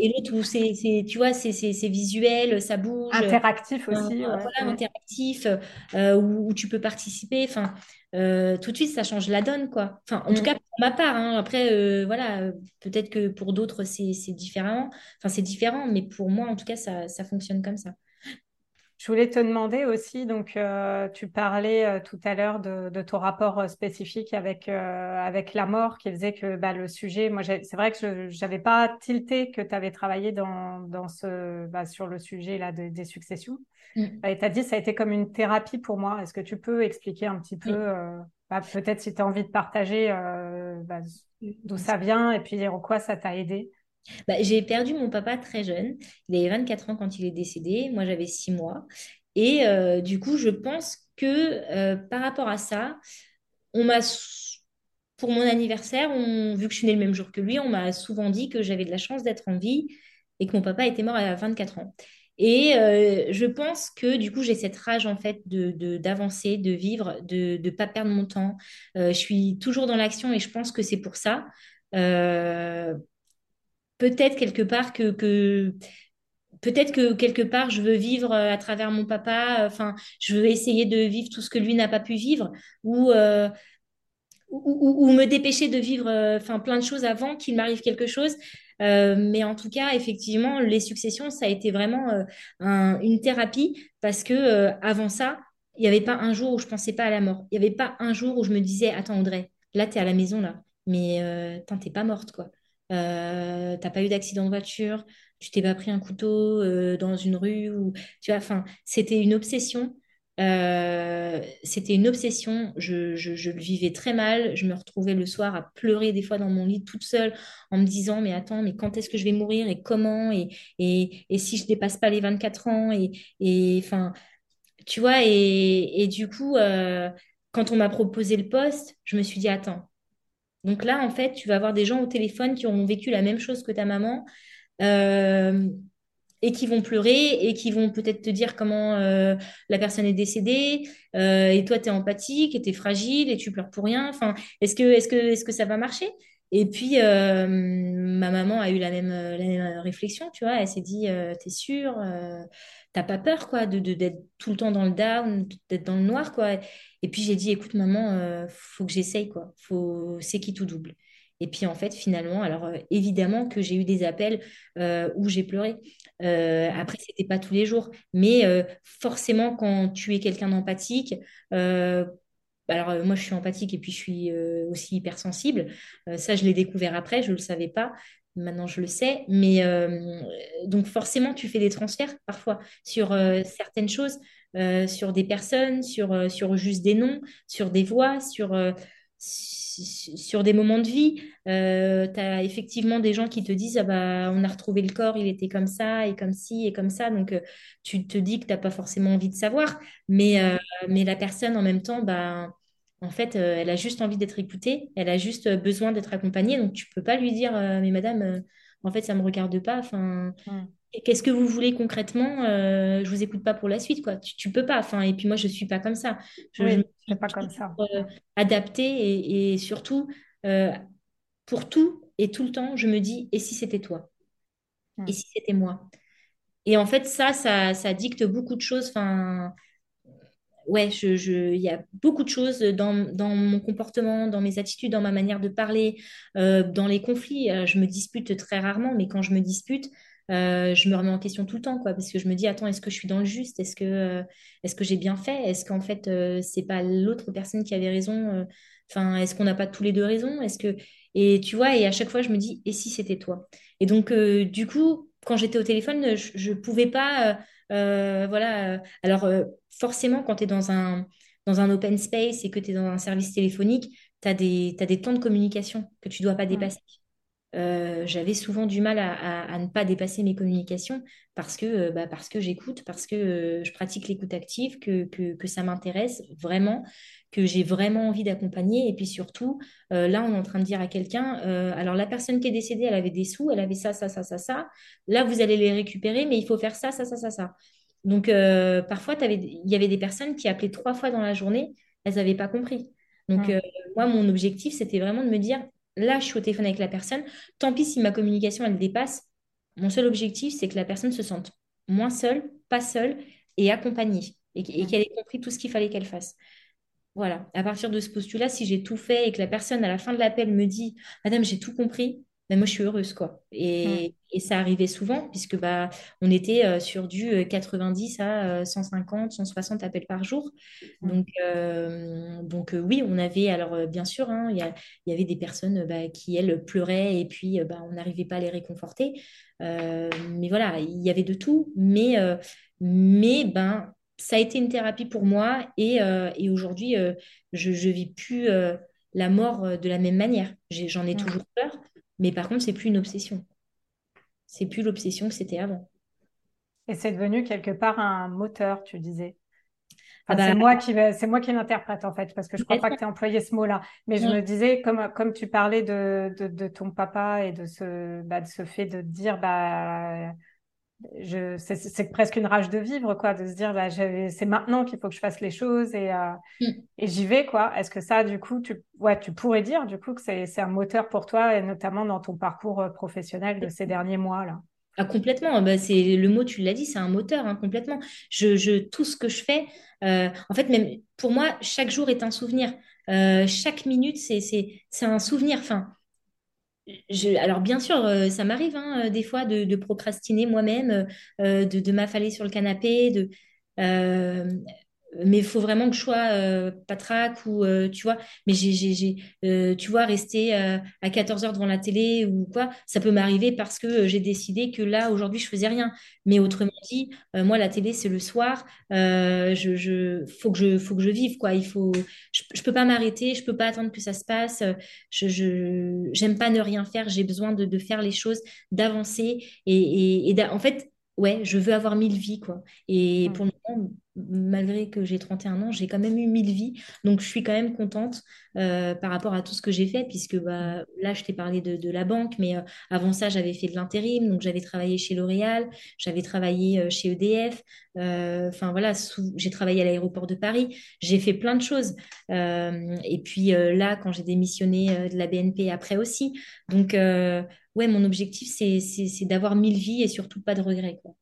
et l'autre où c'est, tu vois, c'est, visuel, ça bouge. Interactif aussi. Voilà, interactif, où, où, tu peux participer. Enfin, euh, tout de suite, ça change la donne, quoi. Enfin, en tout mm. cas, pour ma part. Hein. Après, euh, voilà, peut-être que pour d'autres, c'est différent. Enfin, c'est différent, mais pour moi, en tout cas, ça, ça fonctionne comme ça. Je voulais te demander aussi, donc euh, tu parlais tout à l'heure de, de, ton rapport spécifique avec, avec la mort qui faisait que bah, le sujet, moi c'est vrai que je n'avais pas tilté que tu avais travaillé dans, dans ce, bah, sur le sujet là, des successions. Mm. Et tu as dit ça a été comme une thérapie pour moi. Est-ce que tu peux expliquer un petit peu, euh, bah, peut-être si tu as envie de partager euh, bah, d'où ça vient et puis en quoi ça t'a aidé? Bah, J'ai perdu mon papa très jeune. Il avait 24 ans quand il est décédé. Moi, j'avais 6 mois. Et euh, du coup, je pense que par rapport à ça, on m'a pour mon anniversaire, vu que je suis née le même jour que lui, on m'a souvent dit que j'avais de la chance d'être en vie et que mon papa était mort à 24 ans. Et euh, je pense que du coup, j'ai cette rage en fait de, d'avancer, de, vivre, de ne pas perdre mon temps. Euh, je suis toujours dans l'action et je pense que c'est pour ça. Euh, peut-être quelque part que, quelque part je veux vivre à travers mon papa. Enfin, je veux essayer de vivre tout ce que lui n'a pas pu vivre ou ou, me dépêcher de vivre enfin plein de choses avant qu'il m'arrive quelque chose euh, mais en tout cas, effectivement, les successions, ça a été vraiment euh, une thérapie parce que euh, avant ça, il n'y avait pas un jour où je pensais pas à la mort. Il n'y avait pas un jour où je me disais, attends Audrey, là, tu es à la maison, là, mais euh, t'es pas morte, quoi. Euh, t'as pas eu d'accident de voiture, tu t'es pas pris un couteau dans une rue, ou tu vois, enfin, c'était une obsession. Euh, c'était une obsession. Je, je, le vivais très mal. Je me retrouvais le soir à pleurer des fois dans mon lit toute seule en me disant mais attends mais quand est-ce que je vais mourir et comment et, et, et si je dépasse pas les 24 ans et et tu vois et, et du coup euh, quand on m'a proposé le poste je me suis dit attends donc là en fait tu vas avoir des gens au téléphone qui ont vécu la même chose que ta maman euh, et qui vont pleurer et qui vont peut-être te dire comment euh, la personne est décédée euh, et toi tu es empathique et tu es fragile et tu pleures pour rien. Enfin est-ce que ça va marcher? Et puis ma maman a eu la même, la même réflexion tu vois. Elle s'est dit t'es sûre t'as pas peur quoi de d'être tout le temps dans le down d'être dans le noir quoi et puis j'ai dit écoute maman faut que j'essaye quoi faut c'est qui tout double? Et puis en fait, finalement, alors euh, évidemment que j'ai eu des appels euh, où j'ai pleuré. Euh, après, c'était pas tous les jours, mais euh, forcément, quand tu es quelqu'un d'empathique, euh, alors moi je suis empathique et puis je suis euh, aussi hypersensible. Euh, ça, je l'ai découvert après, je le savais pas. Maintenant, je le sais. Mais euh, donc forcément, tu fais des transferts parfois sur euh, certaines choses, euh, sur des personnes, sur, sur juste des noms, sur des voix, sur, su- sur des moments de vie. tu as effectivement des gens qui te disent, ah bah, on a retrouvé le corps, il était comme ça, et comme ci, et comme ça. Donc, tu te dis que tu n'as pas forcément envie de savoir. Mais, mais la personne, en même temps, bah, en fait, euh, elle a juste envie d'être écoutée, elle a juste euh, besoin d'être accompagnée. Donc, tu peux pas lui dire, euh, mais madame, euh, en fait, ça me regarde pas. Enfin, Mm. qu'est-ce que vous voulez concrètement? Je vous écoute pas pour la suite, quoi. Tu, tu peux pas. Enfin, et puis moi, je suis pas comme ça. Je, je Oui, c'est suis pas comme ça. adaptée et, et surtout, pour tout et tout le temps, je me dis, et si c'était toi? Et si c'était moi? Et en fait, ça, ça, ça dicte beaucoup de choses. Enfin, ouais, il y a beaucoup de choses dans, dans mon comportement, dans mes attitudes, dans ma manière de parler, euh, dans les conflits. Euh, je me dispute très rarement, mais quand je me dispute, euh, je me remets en question tout le temps, quoi, parce que je me dis, attends, est-ce que je suis dans le juste? Est-ce que, est-ce que j'ai bien fait? Est-ce qu'en fait, c'est pas l'autre personne qui avait raison? Enfin, est-ce qu'on n'a pas tous les deux raison? Est-ce que... Et tu vois, et à chaque fois, je me dis, et si c'était toi? Et donc, du coup, quand j'étais au téléphone, je ne pouvais pas... voilà, alors, forcément, quand tu es dans un, dans un open space et que tu es dans un service téléphonique, tu as des, t'as des temps de communication que tu dois pas Mm. dépasser. Euh, j'avais souvent du mal à, à- à ne pas dépasser mes communications parce que, euh, bah, parce que j'écoute, parce que euh, je pratique l'écoute active, que, que, que ça m'intéresse vraiment, que j'ai vraiment envie d'accompagner. Et puis surtout, euh, là, on est en train de dire à quelqu'un, euh, alors la personne qui est décédée, elle avait des sous, elle avait ça, ça, ça, ça, ça. Là, vous allez les récupérer, mais il faut faire ça, ça, ça, ça, ça. Donc, euh, parfois, il y avait des personnes qui appelaient trois fois dans la journée, elles n'avaient pas compris. Donc, Mm. euh, moi, mon objectif, c'était vraiment de me dire, là, je suis au téléphone avec la personne, tant pis si ma communication, elle dépasse. Mon seul objectif, c'est que la personne se sente moins seule, pas seule et accompagnée, et Mm. qu'elle ait compris tout ce qu'il fallait qu'elle fasse. Voilà. À partir de ce postulat, si j'ai tout fait et que la personne, à la fin de l'appel, me dit, Madame, j'ai tout compris, ben moi, je suis heureuse, quoi. Mm. Et, et ça arrivait souvent, puisque bah, on était euh, sur du euh, 90 à euh, 150, 160 appels par jour. Mm. Donc, euh, donc euh, oui, on avait, alors euh, bien sûr, hein, il y y avait des personnes euh, bah, qui, elles, pleuraient et puis euh, bah, on n'arrivait pas à les réconforter. Euh, mais voilà, il y avait de tout. Mais, euh, mais ben, ça a été une thérapie pour moi et, euh, et aujourd'hui, euh, je ne vis plus euh, la mort euh, de la même manière. J'en ai Mm. toujours peur, mais par contre, c'est plus une obsession. C'est plus l'obsession que c'était avant. Et c'est devenu quelque part un moteur, tu disais. Ah c'est bah, moi qui vais, c'est moi qui l'interprète en fait, parce que je crois pas que tu aies employé ce mot-là. Mais je me disais, comme, comme tu parlais de, de, de ton papa et de ce, bah, de ce fait de dire, bah, je, c'est, c'est presque une rage de vivre, quoi, de se dire, bah, c'est maintenant qu'il faut que je fasse les choses et, euh, Mm. et j'y vais, quoi. Est-ce que ça, du coup, tu, ouais, tu pourrais dire, du coup, que c'est, c'est un moteur pour toi, et notamment dans ton parcours euh, professionnel de ces derniers mois, là? Ah, complètement, bah, c'est le mot, tu l'as dit, c'est un moteur, hein, complètement. Je, je, tout ce que je fais, euh, en fait, même pour moi, chaque jour est un souvenir. Euh, chaque minute, c'est, c'est, c'est un souvenir. Enfin, alors bien sûr, euh, ça m'arrive hein, euh, des fois de, procrastiner moi-même, euh, de, de m'affaler sur le canapé, de, mais il faut vraiment que je sois euh, patraque ou euh, tu vois, mais j'ai, euh, tu vois, rester à 14 heures devant la télé ou quoi, ça peut m'arriver parce que j'ai décidé que là, aujourd'hui, je faisais rien. Mais autrement dit, moi, la télé, c'est le soir, je, faut que je, vive, quoi. Il faut, je, je peux pas m'arrêter, je peux pas attendre que ça se passe. Je, j'aime pas ne rien faire, j'ai besoin de, faire les choses, d'avancer et, en fait, ouais, je veux avoir mille vies, quoi. Et pour Mm. le moment, malgré que j'ai 31 ans, j'ai quand même eu mille vies. Donc, je suis quand même contente euh, par rapport à tout ce que j'ai fait, puisque bah, là, je t'ai parlé de, de la banque, mais euh, avant ça, j'avais fait de l'intérim. Donc, j'avais travaillé chez L'Oréal, j'avais travaillé euh, chez EDF. Enfin, voilà, j'ai travaillé à l'aéroport de Paris. J'ai fait plein de choses. Et puis là, quand j'ai démissionné de la BNP après aussi. Donc, ouais, mon objectif, c'est, d'avoir mille vies et surtout pas de regrets, quoi.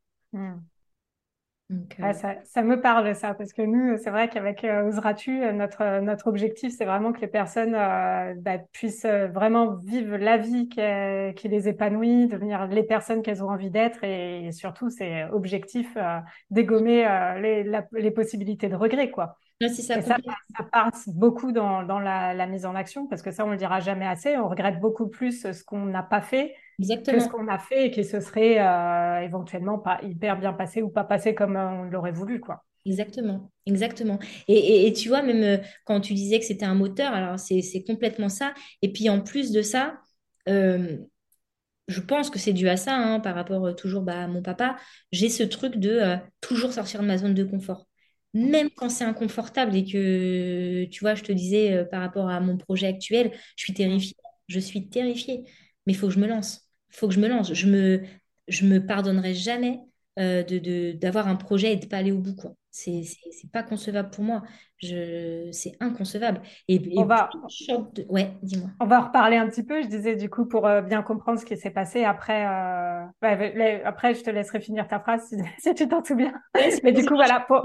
Euh, ça, me parle ça, parce que nous, c'est vrai qu'avec euh, Oseras-tu, euh, notre, notre objectif, c'est vraiment que les personnes bah, puissent vraiment vivre la vie qui, les épanouit, devenir les personnes qu'elles ont envie d'être, et, surtout, c'est objectif dégommer les, les, possibilités de regret, quoi. ça, et ça, ça, passe beaucoup dans, dans la, la, mise en action, parce que ça, on le dira jamais assez. On regrette beaucoup plus ce qu'on n'a pas fait Exactement. que ce qu'on a fait et qui se serait euh, éventuellement pas hyper bien passé ou pas passé comme on l'aurait voulu, quoi. Exactement, exactement. Et, et, tu vois, même euh, quand tu disais que c'était un moteur, alors c'est complètement ça. Et puis en plus de ça, euh, je pense que c'est dû à ça, hein, par rapport toujours bah, à mon papa, j'ai ce truc de toujours sortir de ma zone de confort. Même quand c'est inconfortable et que, tu vois, je te disais par rapport à mon projet actuel, je suis terrifiée. Je suis terrifiée, mais il faut que je me lance faut que je me lance. Je me, je me pardonnerai jamais euh, de, d'avoir un projet et de pas aller au bout. C'est, pas concevable pour moi. C'est inconcevable. Et, on va, ouais, dis-moi. On va en reparler un petit peu. Je disais du coup pour euh, bien comprendre ce qui s'est passé. Après, euh, après, je te laisserai finir ta phrase si, (laughs) tu t'en souviens. mais du coup, voilà, pour,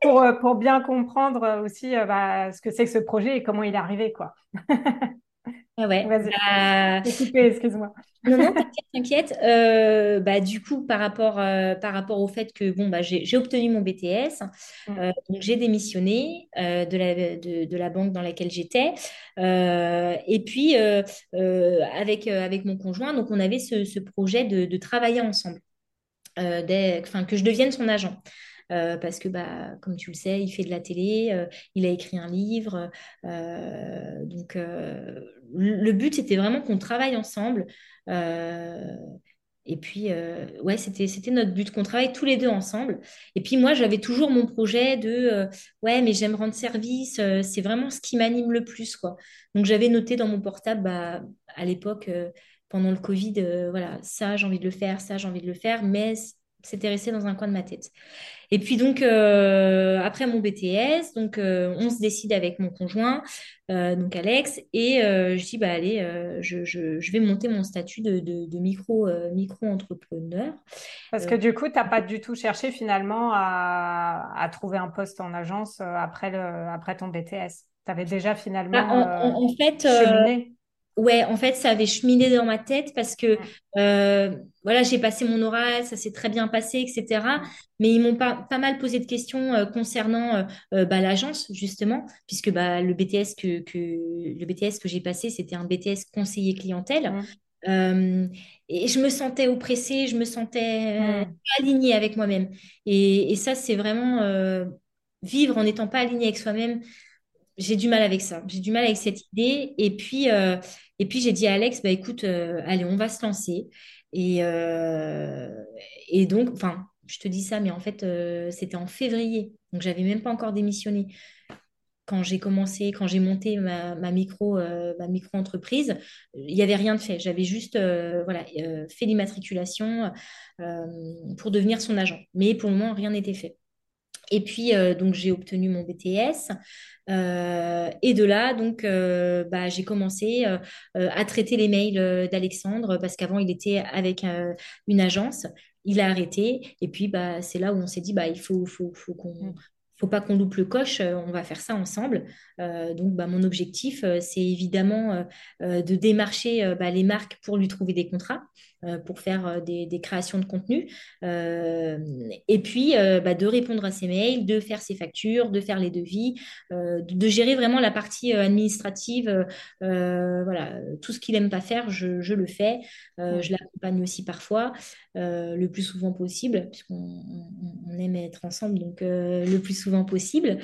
pour, pour, bien comprendre aussi bah, ce que c'est que ce projet et comment il est arrivé, quoi. (laughs) Ah ouais. Vas-y. Bah... excuse-moi. Non, non, t'inquiète, euh, bah, du coup, par rapport, euh, par rapport au fait que bon, bah, j'ai obtenu mon BTS, euh, donc j'ai démissionné de, la, de, la banque dans laquelle j'étais. et puis, avec, avec mon conjoint, donc on avait ce, ce projet de, de, travailler ensemble, enfin, que je devienne son agent. Euh, parce que, bah, comme tu le sais, il fait de la télé, euh, il a écrit un livre. Euh, donc, le but, c'était vraiment qu'on travaille ensemble. et puis, ouais, c'était, notre but, qu'on travaille tous les deux ensemble. Et puis, moi, j'avais toujours mon projet de, ouais, mais j'aime rendre service, c'est vraiment ce qui m'anime le plus, quoi. Donc, j'avais noté dans mon portable, bah, à l'époque, pendant le Covid, voilà, ça, j'ai envie de le faire, ça, j'ai envie de le faire, mais c'était resté dans un coin de ma tête. Et puis donc euh, après mon BTS, donc euh, on se décide avec mon conjoint, euh, donc Alex, et je dis bah allez, je, vais monter mon statut de, micro micro entrepreneur. Parce que du coup, tu n'as pas du tout cherché finalement à, trouver un poste en agence après le après ton BTS. Tu avais déjà finalement bah, en, fait Ouais, en fait, ça avait cheminé dans ma tête parce que euh, voilà, j'ai passé mon oral, ça s'est très bien passé, etc. Mais ils m'ont pas, pas mal posé de questions euh, concernant euh, bah, l'agence, justement, puisque bah, le BTS que, que, le BTS que j'ai passé, c'était un BTS conseiller clientèle. et je me sentais oppressée, je me sentais alignée avec moi-même. Et, et, ça, c'est vraiment vivre en n'étant pas alignée avec soi-même j'ai du mal avec ça. J'ai du mal avec cette idée. Et puis, euh, et puis j'ai dit à Alex, bah, écoute, euh, allez, on va se lancer. Et, euh, et donc, enfin, je te dis ça, mais en fait, c'était en février. Donc, j'avais même pas encore démissionné. Quand j'ai commencé, quand j'ai monté ma, micro, ma micro-entreprise, il n'y avait rien de fait. J'avais juste voilà, fait l'immatriculation pour devenir son agent. Mais pour le moment, rien n'était fait. Et puis, donc, j'ai obtenu mon BTS. Euh, et de là, donc, euh, bah, j'ai commencé euh, à traiter les mails d'Alexandre parce qu'avant, il était avec une agence. Il a arrêté. Et puis, bah, c'est là où on s'est dit, bah, il faut, faut, faut qu'on mm. faut pas qu'on loupe le coche, on va faire ça ensemble. donc, bah, mon objectif, c'est évidemment de démarcher bah, les marques pour lui trouver des contrats. Euh, pour faire euh, des, créations de contenu. Euh, et puis, bah, de répondre à ses mails, de faire ses factures, de faire les devis, de gérer vraiment la partie administrative. voilà, tout ce qu'il n'aime pas faire, je, le fais. je l'accompagne aussi parfois, le plus souvent possible, puisqu'on on aime être ensemble, donc le plus souvent possible.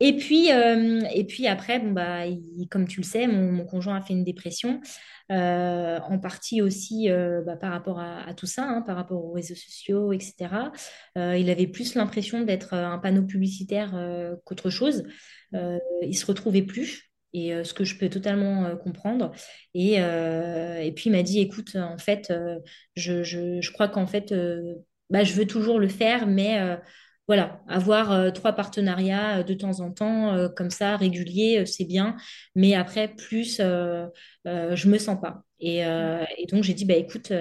Et puis, et puis après, bon, bah, comme tu le sais, mon, conjoint a fait une dépression. Euh, en partie aussi euh, bah, par rapport à, tout ça, hein, par rapport aux réseaux sociaux, etc. Euh, il avait plus l'impression d'être un panneau publicitaire qu'autre chose. il se retrouvait plus. Et ce que je peux totalement comprendre. Et, puis il m'a dit, écoute, en fait, je, je, je crois qu'en fait, bah, je veux toujours le faire, mais voilà, avoir euh, trois partenariats euh, de temps en temps, euh, comme ça, réguliers, c'est bien. Mais après, plus, je me sens pas. Et, donc, j'ai dit, bah, écoute,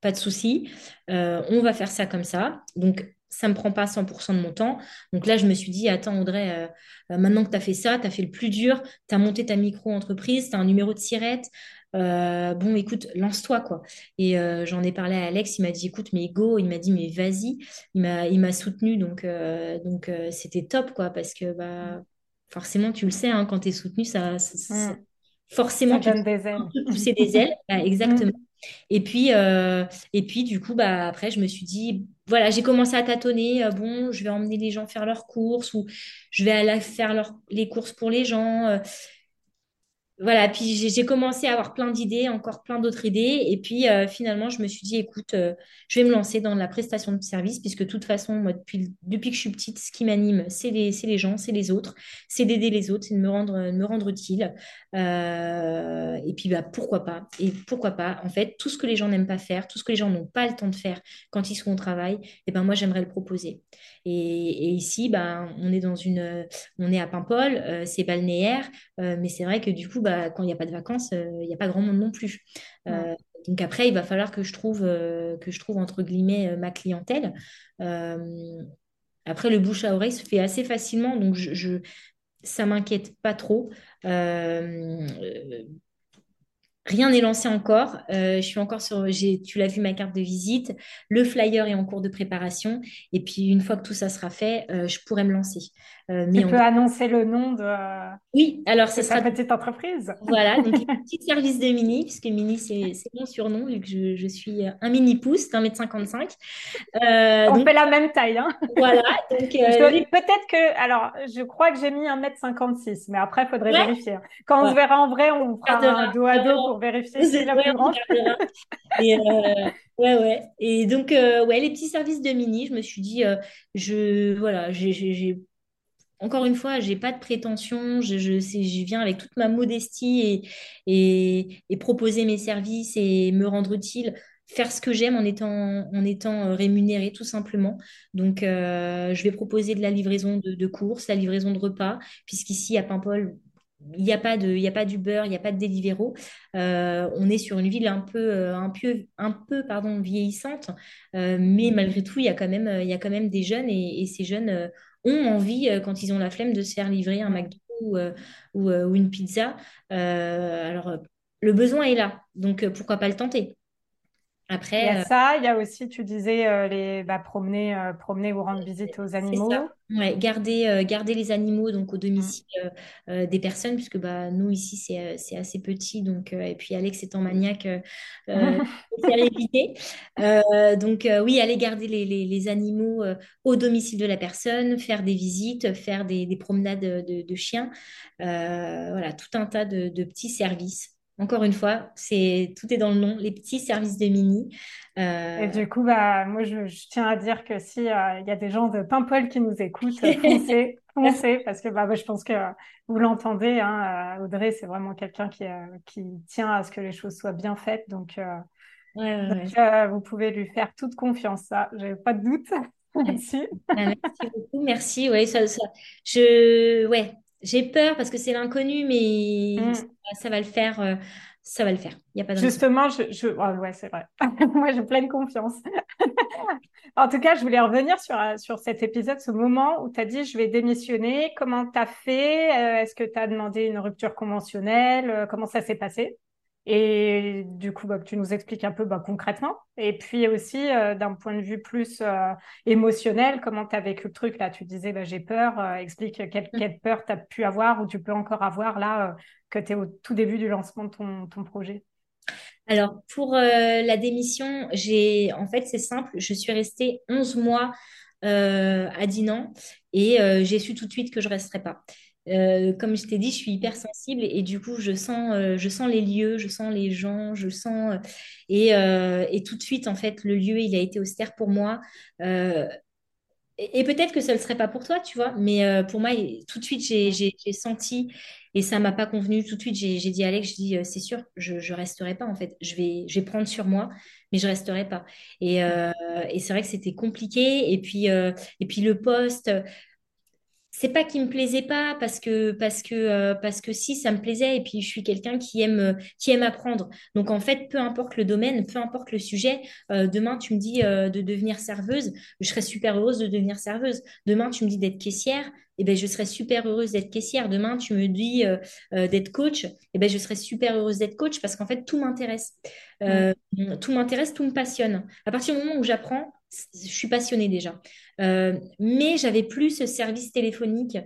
pas de souci, on va faire ça comme ça. Donc, ça me prend pas 100% de mon temps. Donc là, je me suis dit, attends, Audrey, maintenant que tu as fait ça, tu as fait le plus dur, tu as monté ta micro-entreprise, tu as un numéro de sirette. Bon, écoute, lance-toi, quoi. Et j'en ai parlé à Alex, il m'a dit, écoute, mais go, il m'a dit, mais vas-y. Il m'a, il m'a soutenu, donc, donc c'était top, quoi, parce que bah, forcément, tu le sais, hein, quand tu es soutenu, ça, Mm. forcément, Ça tu donne des ailes. (laughs) pousser des ailes. Bah, exactement. (laughs) Et puis, euh, et puis, du coup, bah, après, je me suis dit, voilà, j'ai commencé à tâtonner. euh, bon, je vais emmener les gens faire leurs courses ou je vais aller faire leurs- les courses pour les gens. Voilà, puis j'ai commencé à avoir plein d'idées, encore plein d'autres idées. Et puis euh, finalement, je me suis dit, écoute, euh, je vais me lancer dans la prestation de service, puisque de toute façon, moi, depuis, que je suis petite, ce qui m'anime, c'est les, gens, c'est les autres, c'est d'aider les autres, c'est de me rendre, utile. Euh, et puis, bah, pourquoi pas? Et pourquoi pas? En fait, tout ce que les gens n'aiment pas faire, tout ce que les gens n'ont pas le temps de faire quand ils sont au travail, et ben moi, j'aimerais le proposer. Et, et ici, bah, on est dans une, on est à Paimpol, euh, c'est balnéaire. Euh, mais c'est vrai que du coup, bah, quand il n'y a pas de vacances, euh, il n'y a pas grand monde non plus. Euh, donc après, il va falloir que je trouve, euh, que je trouve entre guillemets euh, ma clientèle. Euh, après, le bouche à oreille se fait assez facilement, donc je, je, ça m'inquiète pas trop. Euh, Rien n'est lancé encore. Euh, je suis encore sur, tu l'as vu, ma carte de visite. Le flyer est en cours de préparation. Et puis, une fois que tout ça sera fait, euh, je pourrai me lancer. Euh, mais Tu peux annoncer le nom de, Oui, alors ce sera petite entreprise. Voilà, donc (laughs) les petits services de Mini, puisque Mini, c'est c'est mon surnom, vu que je, je suis un mini pouce d'un mètre 55. Euh, On donc fait la même taille, hein. voilà, (laughs) donc Je euh, Peut-être que, alors, je crois que j'ai mis 1m56, mais après, il faudrait Ouais. vérifier. hein. Quand on se verra en vrai, on fera un dos à dos pour vérifier Vous qui est êtes- la plus on grande. (laughs) Et euh, ouais, ouais. Et donc, euh, ouais, les petits services de Mini, je me suis dit, euh, je, voilà, j'ai- encore une fois, j'ai pas de prétention, je, viens avec toute ma modestie et, proposer mes services et me rendre utile, faire ce que j'aime en étant, en euh, rémunérée tout simplement. Donc, euh, je vais proposer de la livraison de, courses, la livraison de repas, puisqu'ici à Paimpol, il n'y a pas de, il pas d'Uber, il n'y a pas de Deliveroo. Euh, on est sur une ville un peu, un peu, un peu pardon, vieillissante, mais malgré tout, il y a quand même, y a quand même des jeunes et, ces jeunes ont envie, euh, quand ils ont la flemme, de se faire livrer un McDo ou, euh, euh, une pizza. Alors, le besoin est là, donc pourquoi pas le tenter? Il y Après, a euh, ça, il y a aussi, tu disais, euh, les, bah, promener, euh, promener ou rendre visite aux C'est animaux. ça. Ouais, garder, euh, garder les animaux donc au Mm. domicile des personnes, puisque bah, nous ici c'est c'est assez petit. Donc, et puis Alex étant maniaque, (laughs) faut faire éviter. Euh, donc oui, aller garder les, les, les animaux au domicile de la personne, faire des visites, faire des, des promenades de, de chiens. Voilà, tout un tas de, de petits services. Encore une fois, c'est tout est dans le nom, les petits services de Mini. Et Euh, du coup, bah, moi, je, je tiens à dire que si euh, il y a des gens de Paimpol qui nous écoutent, (laughs) foncez, foncez, parce que bah, je pense que euh, vous l'entendez, hein, euh, Audrey, c'est vraiment quelqu'un qui, qui tient à ce que les choses soient bien faites. Donc, ouais, ouais. vous pouvez lui faire toute confiance, ça, j'ai pas de doute (laughs) là-dessus. Ah, merci beaucoup, merci. Ouais, ça, ça- je, ouais, j'ai peur parce que c'est l'inconnu, mais ça, Mm. ça va le faire. euh, ça va le faire. Il n'y a pas de raison. Justement, je, je... ah ouais, c'est vrai. (laughs) Moi, j'ai pleine confiance. (laughs) En tout cas, je voulais revenir sur, euh, sur cet épisode, ce moment où tu as dit je vais démissionner. Comment tu as fait? Euh, Est-ce que tu as demandé une rupture conventionnelle? Comment ça s'est passé? Et du coup, bah, que tu nous expliques un peu bah, concrètement. Et puis aussi, euh, d'un point de vue plus euh, émotionnel, comment tu as vécu le truc là? Tu disais bah, j'ai peur. Euh, explique quelle, quelle peur tu as pu avoir ou tu peux encore avoir là, que tu es au tout début du lancement de ton, ton projet. Alors, pour la démission, j'ai, en fait, c'est simple. Je suis restée 11 mois à Dinan et j'ai su tout de suite que je resterais pas. Euh, comme je t'ai dit, je suis hypersensible et, et du coup, je sens, euh, je sens les lieux, je sens les gens, je sens... et, euh, et tout de suite, en fait, le lieu, il a été austère pour moi. Et, peut-être que ça ne serait pas pour toi, tu vois, mais pour moi, tout de suite, j'ai senti et ça m'a pas convenu. Tout de suite, j'ai dit à Alex, je dis, c'est sûr, je je resterai pas en fait. Je vais, je vais prendre sur moi, mais je resterai pas. Et, c'est vrai que c'était compliqué. Et puis, et puis le poste, c'est pas qu'il me plaisait pas parce que parce que euh, parce que si ça me plaisait et puis je suis quelqu'un qui aime euh, qui aime apprendre. Donc en fait peu importe le domaine peu importe le sujet euh, demain tu me dis de devenir serveuse je serais super heureuse de devenir serveuse. Demain tu me dis d'être caissière et eh ben je serais super heureuse d'être caissière. Demain tu me dis d'être coach et eh ben je serais super heureuse d'être coach parce qu'en fait tout m'intéresse. Tout m'intéresse tout me passionne. À partir du moment où j'apprends je suis passionnée déjà. Euh, mais j'avais plus ce service téléphonique.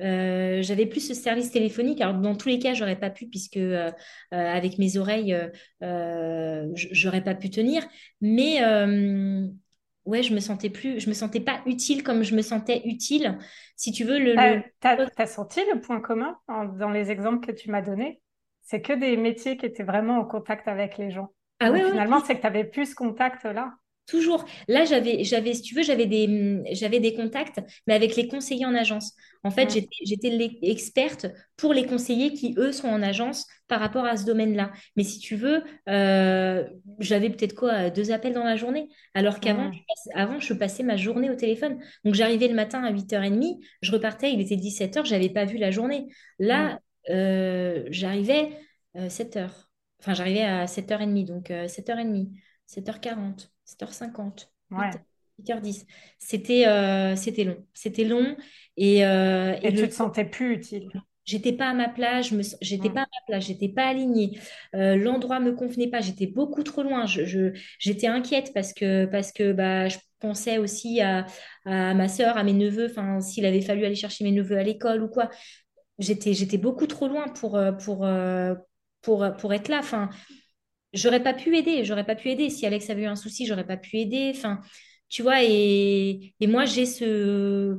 Euh, j'avais plus ce service téléphonique. Alors, dans tous les cas, j'aurais pas pu, puisque euh, avec mes oreilles, j'aurais pas pu tenir. Mais ouais, je me sentais plus, je me sentais pas utile comme je me sentais utile. Si tu veux, le. Senti le point commun dans les exemples que tu m'as donnés? C'est que des métiers qui étaient vraiment en contact avec les gens. Ah oui, finalement, c'est que tu avais plus ce contact là. Toujours. Là, j'avais, j'avais, si tu veux, j'avais des, j'avais des contacts, mais avec les conseillers en agence. En fait, j'étais, j'étais l'experte pour les conseillers qui, eux, sont en agence par rapport à ce domaine-là. Mais si tu veux, euh, j'avais peut-être quoi, deux appels dans la journée, alors qu'avant, je, avant, je passais ma journée au téléphone. Donc, j'arrivais le matin à 8h30, je repartais, il était 17h, j'avais pas vu la journée. Là, euh, j'arrivais 7h. Euh, enfin, j'arrivais à 7h30, donc 7h30, 7h40. 7h50, 8h10. C'était euh, c'était long. C'était long. Et, euh, et, tu te sentais plus utile. J'étais pas à ma place, je me, j'étais pas à ma place, j'étais pas alignée. Euh, l'endroit me convenait pas, j'étais beaucoup trop loin. Je, j'étais inquiète parce que parce que bah je pensais aussi à, à ma sœur, à mes neveux. Enfin, s'il avait fallu aller chercher mes neveux à l'école ou quoi, j'étais j'étais beaucoup trop loin pour pour pour pour être là. Enfin, j'aurais pas pu aider, j'aurais pas pu aider. Si Alex avait eu un souci, j'aurais pas pu aider. Enfin, tu vois, et, et moi, j'ai ce,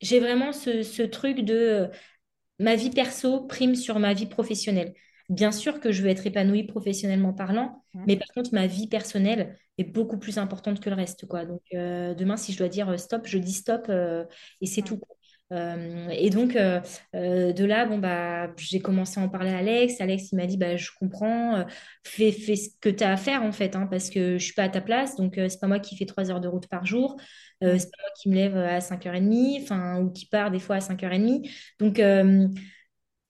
j'ai vraiment ce, ce truc de euh, ma vie perso prime sur ma vie professionnelle. Bien sûr que je veux être épanouie professionnellement parlant, mais par contre, ma vie personnelle est beaucoup plus importante que le reste, quoi. Donc, euh, demain, si je dois dire stop, je dis stop euh, et c'est tout. Euh, et donc, euh, euh, de là, bon, bah, j'ai commencé à en parler à Alex. Alex, il m'a dit, bah, je comprends, fais, fais ce que tu as à faire, en fait, hein, parce que je suis pas à ta place. Donc, c'est pas moi qui fais trois heures de route par jour. c'est pas moi qui me lève à 5h30, enfin, ou qui part des fois à 5h30. Donc,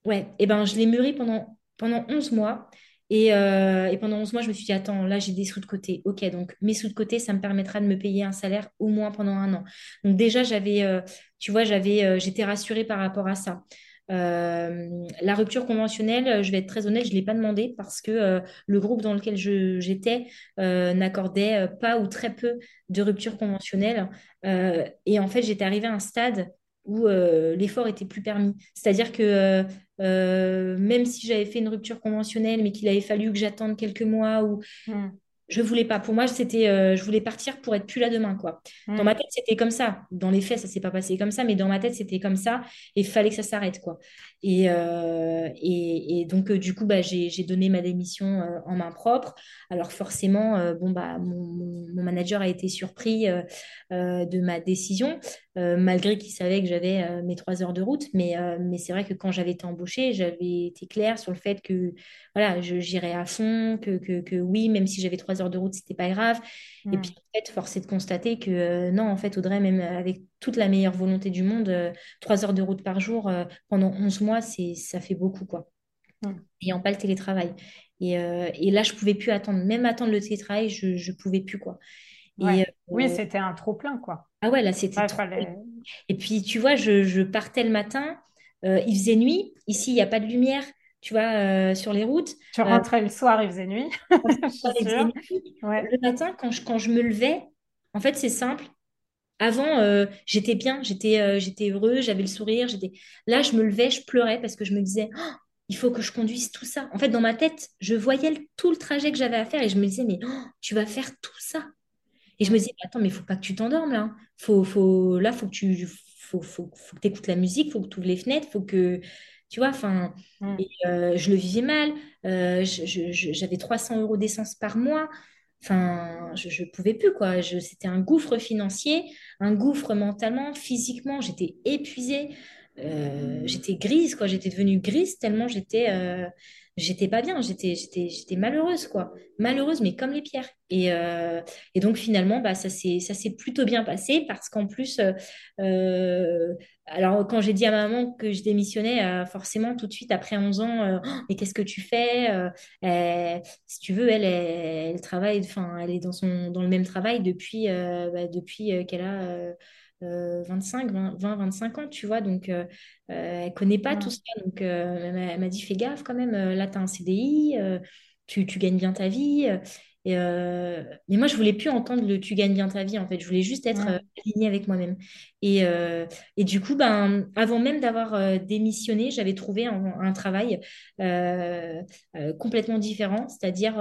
ouais, et ben, je l'ai mûri pendant, pendant 11 mois. Euh, et, pendant 11 mois, je me suis dit, attends, là, j'ai des sous de côté. OK, donc mes sous de côté, ça me permettra de me payer un salaire au moins pendant un an. Donc déjà, j'avais, euh, tu vois, j'avais, euh, j'étais rassurée par rapport à ça. la rupture conventionnelle, je vais être très honnête, je ne l'ai pas demandé parce que le groupe dans lequel j'étais n'accordait pas ou très peu de rupture conventionnelle. et en fait, j'étais arrivée à un stade où l'effort était plus permis. C'est-à-dire que euh, même si j'avais fait une rupture conventionnelle, mais qu'il avait fallu que j'attende quelques mois ou hmm je voulais pas. Pour moi, c'était, euh, je voulais partir pour être plus là demain, quoi. Dans ma tête, c'était comme ça. Dans les faits, ça s'est pas passé comme ça, mais dans ma tête, c'était comme ça. Et il fallait que ça s'arrête, quoi. Et, euh, et, donc, euh, du coup, bah, j'ai, donné ma démission en main propre. Alors, forcément, bon, bah, mon, mon, manager a été surpris de ma décision, malgré qu'il savait que j'avais mes trois heures de route. Mais, mais c'est vrai que quand j'avais été embauchée, j'avais été claire sur le fait que voilà, j'irais à fond, que, que, que, oui, même si j'avais trois heures de route, c'était pas grave. Et puis, en fait, force est de constater que euh, non, en fait, Audrey, même avec toute la meilleure volonté du monde, euh, trois heures de route par jour euh, pendant 11 mois, c'est, ça fait beaucoup, quoi. Ayant pas le télétravail. Et, et, là, je pouvais plus attendre. Même attendre le télétravail, je, je pouvais plus, quoi. Et, oui, c'était un trop plein, quoi. Ah ouais, là, c'était trop Et puis, tu vois, je, je partais le matin, il faisait nuit. Ici, il n'y a pas de lumière tu vois, euh, sur les routes. Tu rentrais le soir, il faisait nuit. Le matin, quand je, quand je me levais, en fait, c'est simple. Avant, euh, j'étais bien, j'étais euh, j'étais heureux, j'avais le sourire. j'étais Là, je me levais, je pleurais parce que je me disais, oh, il faut que je conduise tout ça. En fait, dans ma tête, je voyais tout le trajet que j'avais à faire et je me disais, mais oh, tu vas faire tout ça. Et je me disais, attends, mais il faut pas que tu t'endormes là. Faut, faut, là, faut que tu faut, faut, faut que écoutes la musique, il faut que tu ouvres les fenêtres, faut que tu vois, enfin, mm. euh, je le vivais mal. Euh, j'avais 300 euros d'essence par mois. Enfin, je ne pouvais plus, quoi. C'était un gouffre financier, un gouffre mentalement, physiquement. J'étais épuisée. Euh, j'étais grise, quoi. J'étais devenue grise tellement j'étais j'étais pas bien, j'étais, j'étais, j'étais malheureuse, quoi. Malheureuse, mais comme les pierres. Et, euh, et donc, finalement, bah, ça s'est, ça s'est plutôt bien passé parce qu'en plus, alors, quand j'ai dit à ma maman que je démissionnais, euh, forcément, tout de suite, après 11 ans, euh, Oh, mais qu'est-ce que tu fais? Euh, si tu veux, elle, elle, elle travaille, enfin, elle est dans son, dans le même travail depuis, bah, depuis qu'elle a euh, euh, 25, 20, 20, 25 ans, tu vois. Donc, elle connaît pas tout ça. Donc, elle m'a dit, fais gaffe quand même, là, tu as un CDI, tu, tu gagnes bien ta vie. Euh, et, euh, mais moi, je voulais plus entendre le tu gagnes bien ta vie, en fait. Je voulais juste être euh, alignée avec moi-même. Et, euh, et du coup, ben, avant même d'avoir euh, démissionné, j'avais trouvé un, un travail complètement différent, c'est-à-dire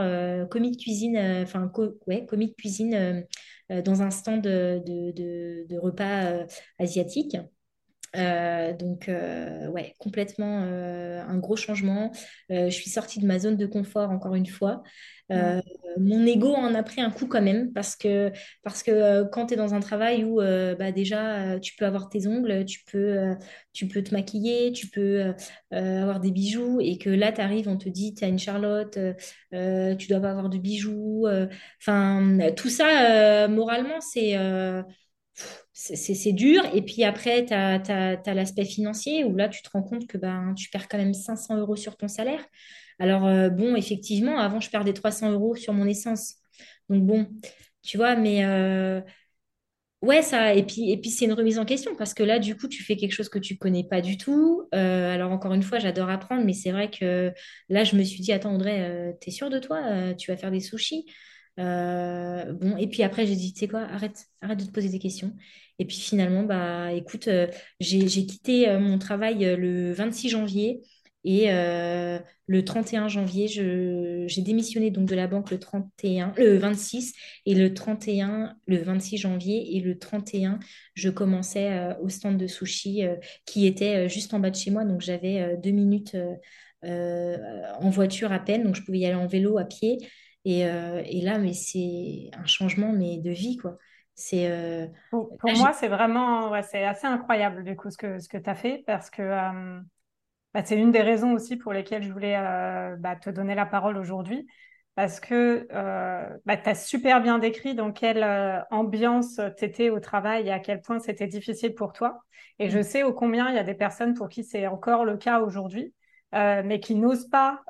commis de cuisine, enfin, co- ouais, commis de cuisine dans un stand de, de, de- de repas asiatiques. Euh, donc, euh, ouais, complètement euh, un gros changement. Je suis sortie de ma zone de confort encore une fois. Euh, mon ego en a pris un coup quand même parce que, parce que euh, quand tu es dans un travail où euh, bah, déjà tu peux avoir tes ongles, tu peux, tu peux te maquiller, tu peux avoir des bijoux et que là tu arrives, on te dit tu as une Charlotte, tu dois pas avoir de bijoux. Enfin, tout ça, moralement, c'est. c'est c'est- c'est dur. Et puis après, tu as, l'aspect financier où là, tu te rends compte que ben, tu perds quand même 500 euros sur ton salaire. Alors, euh, bon, effectivement, avant, je perdais 300 euros sur mon essence. Donc, bon, tu vois, mais euh, ouais, ça. Et puis, c'est une remise en question parce que là, du coup, tu fais quelque chose que tu connais pas du tout. Euh, alors, encore une fois, j'adore apprendre, mais c'est vrai que là, je me suis dit, attends, Audrey, t'es sûre de toi? Tu vas faire des sushis? Bon, et puis après, j'ai dit, tu sais quoi, arrête, de te poser des questions. Et puis finalement, bah, écoute, j'ai, quitté mon travail le 26 janvier et euh, le 31 janvier, j'ai démissionné donc de la banque le 31, le 26 et le 31, le 26 janvier et le 31, je commençais euh, au stand de sushi euh, qui était euh, juste en bas de chez moi. Donc j'avais deux minutes en voiture à peine, donc je pouvais y aller en vélo, à pied. Et, et là, mais c'est un changement mais de vie, quoi. C'est Pour, là, moi, c'est vraiment, ouais, c'est assez incroyable du coup ce que, ce que tu as fait parce que bah, c'est une des raisons aussi pour lesquelles je voulais euh, bah, te donner la parole aujourd'hui parce que euh, bah, tu as super bien décrit dans quelle euh, ambiance tu étais au travail et à quel point c'était difficile pour toi. Et je sais ô combien il y a des personnes pour qui c'est encore le cas aujourd'hui, mais qui n'osent pas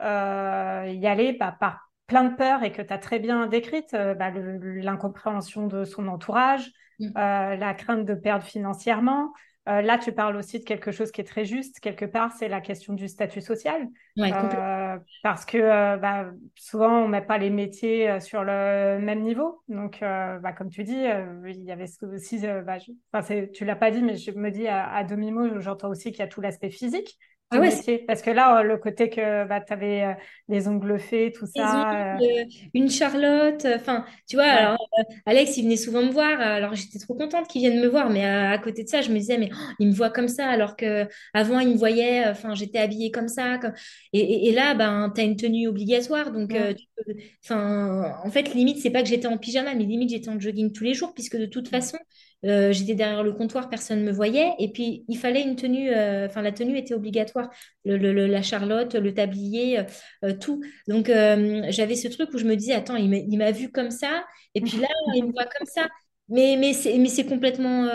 y aller bah, par plein de peurs et que tu as très bien décrite, l'incompréhension de son entourage, euh, la crainte de perdre financièrement. Euh, là, tu parles aussi de quelque chose qui est très juste. Quelque part, c'est la question du statut social. ouais. Euh, parce que euh, bah, souvent, on met pas les métiers sur le même niveau. Donc, bah, comme tu dis, il y avait aussi, bah, je, enfin, tu l'as pas dit, mais je me dis à, à demi-mot, j'entends aussi qu'il y a tout l'aspect physique Ah ouais, métier. Parce que là, euh, le côté que bah, tu avais les ongles faits, tout ongles, ça, euh, euh, une Charlotte. euh, Enfin, tu vois, ouais. alors euh, Alex, il venait souvent me voir. euh, Alors j'étais trop contente qu'il vienne me voir, mais à, à côté de ça, je me disais, mais oh, il me voit comme ça, alors que avant il me voyait. euh, Enfin, j'étais habillée comme ça. comme- Et, et- et là, ben, tu as une tenue obligatoire, donc euh, tu peux- Enfin, en fait, limite, c'est pas que j'étais en pyjama, mais limite, j'étais en jogging tous les jours, puisque de toute façon, euh, j'étais derrière le comptoir, personne ne me voyait. Et puis, il fallait une tenue, euh, enfin, la tenue était obligatoire. Le, la Charlotte, le tablier, euh, tout. Donc, j'avais ce truc où je me disais, attends, il m'a vu comme ça, et puis là, (laughs) il me voit comme ça. Mais, mais c'est complètement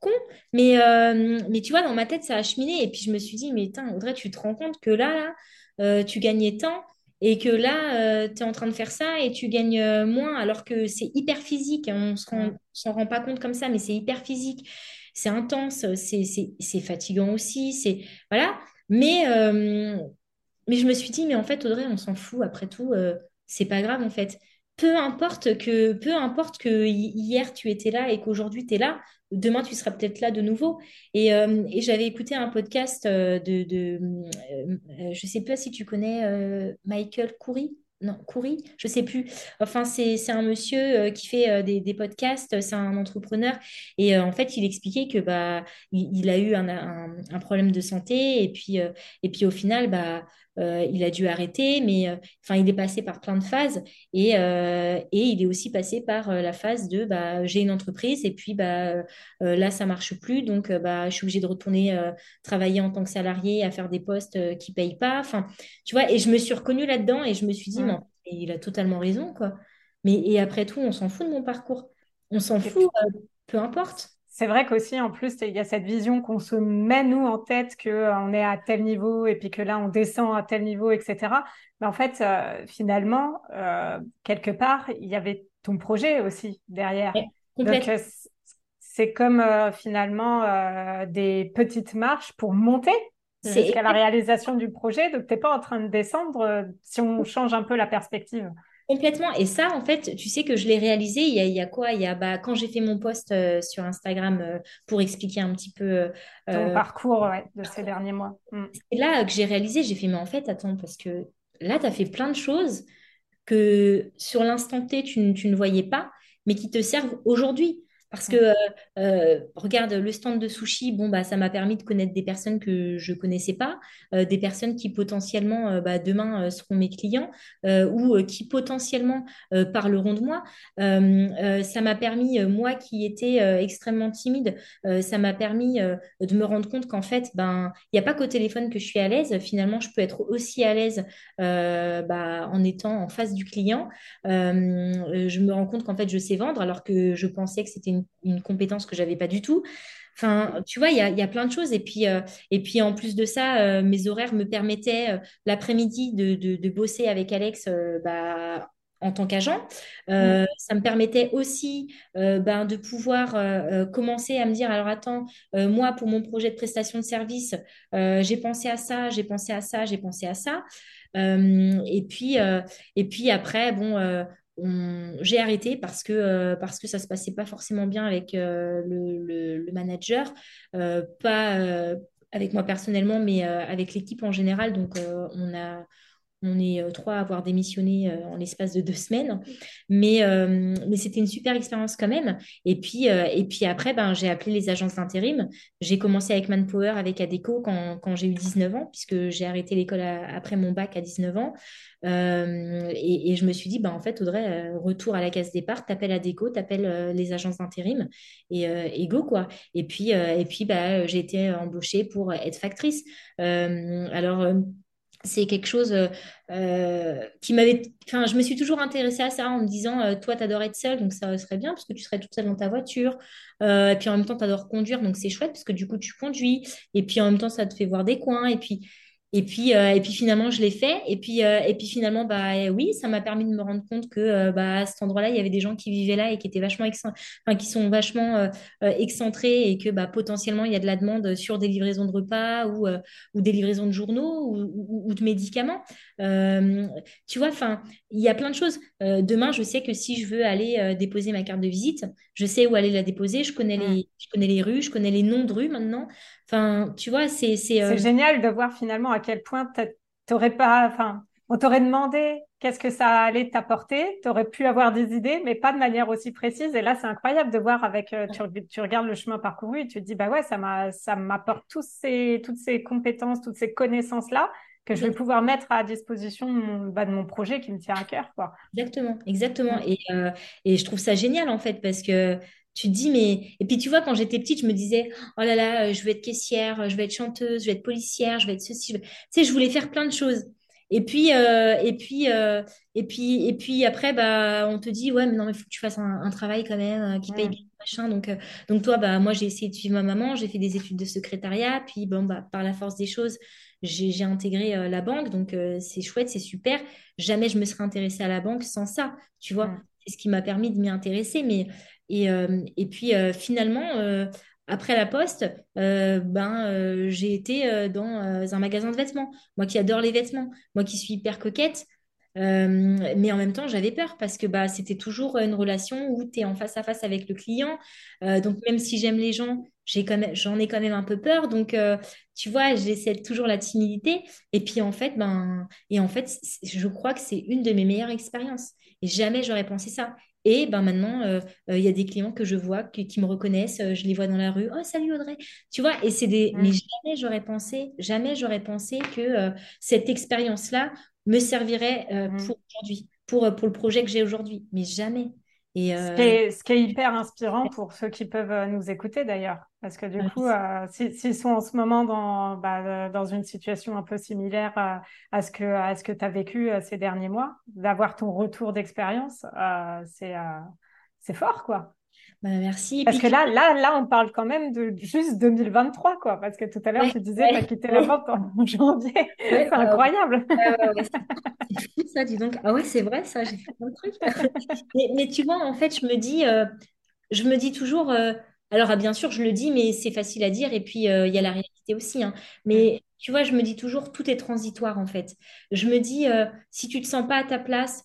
con. Mais, mais tu vois, dans ma tête, ça a cheminé. Et puis, je me suis dit, mais putain, Audrey, tu te rends compte que là, là, tu gagnais tant. Et que là, tu es en train de faire ça et tu gagnes euh, moins, alors que c'est hyper physique. hein. On se mm. s'en rend pas compte comme ça, mais c'est hyper physique. C'est intense, c'est fatigant aussi. C'est voilà. Mais, euh, mais je me suis dit, mais en fait, Audrey, on s'en fout. Après tout, euh, c'est pas grave en fait. Peu importe que, peu importe que hi- hier tu étais là et qu'aujourd'hui tu es là, demain tu seras peut-être là de nouveau. Et, euh, j'avais écouté un podcast euh, de, de euh, euh, je sais pas si tu connais Michael Coury. Non, Coury, je sais plus. Enfin, c'est un monsieur qui fait des, podcasts, c'est un entrepreneur. Et en fait, il expliquait que bah, il, a eu un, un- un problème de santé et puis, et puis au final, bah, euh, il a dû arrêter, mais euh, enfin, il est passé par plein de phases et, euh, et il est aussi passé par la phase de bah, j'ai une entreprise et puis bah, là, ça marche plus, donc bah, je suis obligée de retourner travailler en tant que salarié, à faire des postes qui payent pas. Enfin, tu vois, et je me suis reconnue là-dedans et je me suis dit, fait, il a totalement raison, quoi. Mais et après tout, on s'en fout de mon parcours. On s'en fout, euh, peu importe. C'est vrai qu'aussi, en plus, il y a cette vision qu'on se met, nous, en tête, qu'on est à tel niveau et puis que là, on descend à tel niveau, etc. Mais en fait, finalement, quelque part, il y avait ton projet aussi derrière. Donc, c'est comme finalement des petites marches pour monter jusqu'à la réalisation du projet. Donc, tu n'es pas en train de descendre si on change un peu la perspective. Complètement. Et ça, en fait, tu sais que je l'ai réalisé il y a, quoi? Il y a bah, quand j'ai fait mon post euh, sur Instagram euh, pour expliquer un petit peu euh, ton parcours de ces derniers mois. Mm. C'est là que j'ai réalisé, j'ai fait, mais en fait, attends, parce que là, tu as fait plein de choses que sur l'instant T, tu, tu ne voyais pas, mais qui te servent aujourd'hui. Parce que, euh, euh, regarde, le stand de sushi, bon, bah, ça m'a permis de connaître des personnes que je ne connaissais pas, euh, des personnes qui potentiellement, bah, demain, seront mes clients ou qui potentiellement parleront de moi. ça m'a permis, moi qui étais extrêmement timide, ça m'a permis de me rendre compte qu'en fait, ben, il n'y a pas qu'au téléphone que je suis à l'aise. Finalement, je peux être aussi à l'aise bah, en étant en face du client. je me rends compte qu'en fait, je sais vendre alors que je pensais que c'était une une, compétence que j'avais pas du tout. Enfin, tu vois, il y a, y a, plein de choses. Et puis, euh, et puis en plus de ça, euh, mes horaires me permettaient euh, l'après-midi de, de, bosser avec Alex bah, en tant qu'agent. Mm. Ça me permettait aussi ben, de pouvoir commencer à me dire, alors attends, moi, pour mon projet de prestation de service, j'ai pensé à ça, j'ai pensé à ça, j'ai pensé à ça. et, puis, et puis après, bon, j'ai arrêté parce que, euh, parce que ça se passait pas forcément bien avec euh, le, le, manager, euh, pas avec moi personnellement, mais avec l'équipe en général. Donc, on a, on est euh, trois à avoir démissionné euh, en l'espace de deux semaines. Mais, euh, mais c'était une super expérience quand même. Et puis, et puis après, ben, j'ai appelé les agences d'intérim. J'ai commencé avec Manpower, avec Adeco quand, quand j'ai eu 19 ans, puisque j'ai arrêté l'école après mon bac à 19 ans. et, je me suis dit, ben, en fait, Audrey, retour à la case départ, t'appelles Adeco, t'appelles les agences d'intérim et, go, quoi. Et puis, et puis bah, j'ai été embauchée pour être factrice. alors, c'est quelque chose euh, euh, qui m'avait. Enfin, je me suis toujours intéressée à ça en me disant, euh, toi, tu adores être seule, donc ça serait bien parce que tu serais toute seule dans ta voiture. et puis en même temps, tu adores conduire, donc c'est chouette parce que du coup, tu conduis. Et puis en même temps, ça te fait voir des coins. Et puis, et puis, euh, et puis finalement, je l'ai fait. Et puis, euh, et puis finalement, bah, oui, ça m'a permis de me rendre compte que euh, bah, à cet endroit-là, il y avait des gens qui vivaient là et qui étaient vachement enfin, qui sont vachement excentrés et que bah, potentiellement, il y a de la demande sur des livraisons de repas ou, ou des livraisons de journaux ou, ou, de médicaments. tu vois, enfin, il y a plein de choses. demain, je sais que si je veux aller déposer ma carte de visite, je sais où aller la déposer. Je connais les, je connais les rues, je connais les noms de rues maintenant. Enfin, tu vois, c'est... C'est euh, génial de voir finalement à quel point t'aurais pas... Enfin, on t'aurait demandé qu'est-ce que ça allait t'apporter, tu aurais pu avoir des idées, mais pas de manière aussi précise. Et là, c'est incroyable de voir avec... Euh, tu, regardes le chemin parcouru et tu te dis, bah ouais, ça m'apporte tous ces, toutes ces compétences, toutes ces connaissances-là que je vais pouvoir mettre à disposition bah, de mon projet qui me tient à cœur. Quoi. Exactement, exactement. Et, euh, et je trouve ça génial en fait parce que tu te dis, mais. Et puis, tu vois, quand j'étais petite, je me disais, oh là là, euh, je vais être caissière, je vais être chanteuse, je vais être policière, je vais être ceci. Tu sais, je voulais faire plein de choses. Et puis, euh, et puis, euh, et puis, et puis après, bah, on te dit, ouais, mais non, mais il faut que tu fasses un, travail quand même qui paye bien, machin. Donc, donc toi, bah, moi, j'ai essayé de suivre ma maman, j'ai fait des études de secrétariat, puis, bon, bah, par la force des choses, j'ai intégré la banque. Donc, c'est chouette, c'est super. Jamais je me serais intéressée à la banque sans ça, tu vois. C'est ce qui m'a permis de m'y intéresser. Mais et, euh, et puis euh, finalement, euh, après la poste, ben, j'ai été dans un magasin de vêtements. Moi qui adore les vêtements, moi qui suis hyper coquette, mais en même temps, j'avais peur parce que bah, c'était toujours une relation où tu es en face à face avec le client. donc, même si j'aime les gens, j'en ai, quand même un peu peur. Donc, tu vois, j'essaie toujours la timidité. Et puis, en fait, ben, et en fait je crois que c'est une de mes meilleures expériences. Et jamais j'aurais pensé ça. Et ben maintenant, euh, euh, il y a des clients que je vois qui, me reconnaissent, euh, je les vois dans la rue. Oh, salut Audrey. Tu vois, et c'est des. Mais jamais j'aurais pensé, jamais j'aurais pensé que cette expérience-là me servirait pour aujourd'hui, pour, pour le projet que j'ai aujourd'hui. Mais jamais. Euh, ce, qui est, hyper inspirant pour ceux qui peuvent euh, nous écouter d'ailleurs. Parce que du coup, euh, s'ils sont en ce moment dans, bah, dans une situation un peu similaire à ce que, à ce que tu as vécu ces derniers mois, d'avoir ton retour d'expérience, c'est c'est fort, quoi. Bah, merci. Parce que là, là, là, on parle quand même de juste 2023, quoi. Parce que tout à l'heure, tu disais, tu as quitté la vente en (laughs) janvier. c'est incroyable. (laughs) c'est fou, ça, dis donc. Ah ouais, c'est vrai, ça, j'ai fait plein de trucs. (laughs) mais, tu vois, en fait, je me dis, euh, je me dis toujours, euh, alors ah, bien sûr, je le dis, mais c'est facile à dire. Et puis, euh, il y a la réalité aussi. Hein. Mais tu vois, je me dis toujours, tout est transitoire, en fait. Je me dis, si tu te sens pas à ta place,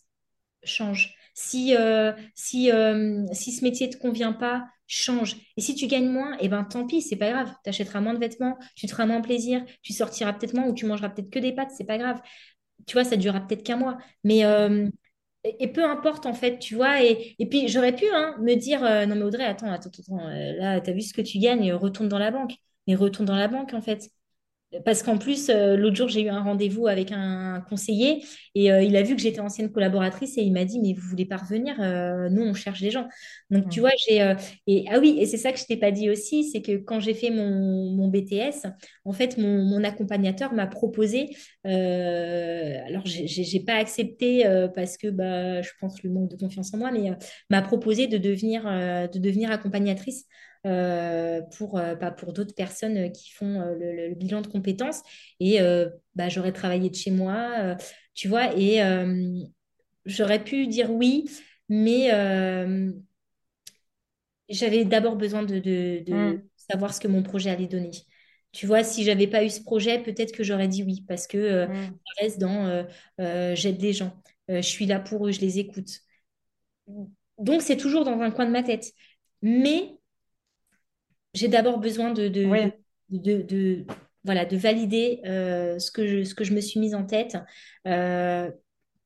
change. Si, euh, si, euh, si ce métier ne te convient pas, change. Et si tu gagnes moins, eh ben tant pis, c'est pas grave. Tu achèteras moins de vêtements, tu te feras moins plaisir, tu sortiras peut-être moins ou tu mangeras peut-être que des pâtes, c'est pas grave. Tu vois, ça durera peut-être qu'un mois. Mais euh, et, peu importe en fait, tu vois. Et, et puis j'aurais pu hein, me dire non mais Audrey, attends, attends, attends, là, tu as vu ce que tu gagnes, retourne dans la banque. Mais retourne dans la banque en fait. Parce qu'en plus, euh, l'autre jour, j'ai eu un rendez-vous avec un conseiller et euh, il a vu que j'étais ancienne collaboratrice et il m'a dit, mais vous voulez pas revenir euh, Nous, on cherche des gens. Donc, tu vois, j'ai... et, ah oui, et c'est ça que je t'ai pas dit aussi, c'est que quand j'ai fait mon, BTS, en fait, mon, accompagnateur m'a proposé, alors j'ai pas accepté parce que bah, je pense le manque de confiance en moi, mais m'a proposé de devenir, de devenir accompagnatrice euh, pour, euh, bah, pour d'autres personnes qui font euh, le, bilan de compétences. Et bah, j'aurais travaillé de chez moi, tu vois, et j'aurais pu dire oui, mais j'avais d'abord besoin de, de, mm. savoir ce que mon projet allait donner. Tu vois, si j'avais pas eu ce projet, peut-être que j'aurais dit oui, parce que mm. je reste dans j'aide les gens, je suis là pour eux, je les écoute. Donc, c'est toujours dans un coin de ma tête. Mais j'ai d'abord besoin de, de, voilà, de valider euh, ce, que je, ce que je me suis mise en tête. Euh,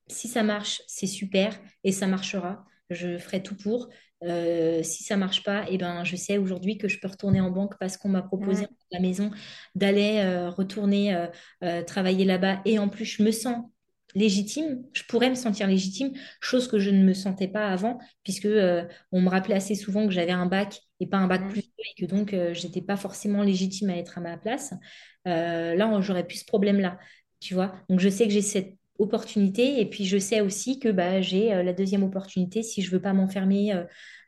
si ça marche, c'est super et ça marchera. Je ferai tout pour. Euh, si ça marche pas, et eh ben, je sais aujourd'hui que je peux retourner en banque parce qu'on m'a proposé à la maison d'aller retourner travailler là-bas. Et en plus, je me sens légitime, je pourrais me sentir légitime, chose que je ne me sentais pas avant, puisque euh, on me rappelait assez souvent que j'avais un bac et pas un bac plus et que donc euh, j'étais pas forcément légitime à être à ma place. Euh, là, j'aurais plus ce problème-là, tu vois. Donc je sais que j'ai cette opportunité et puis je sais aussi que bah, j'ai la deuxième opportunité si je veux pas m'enfermer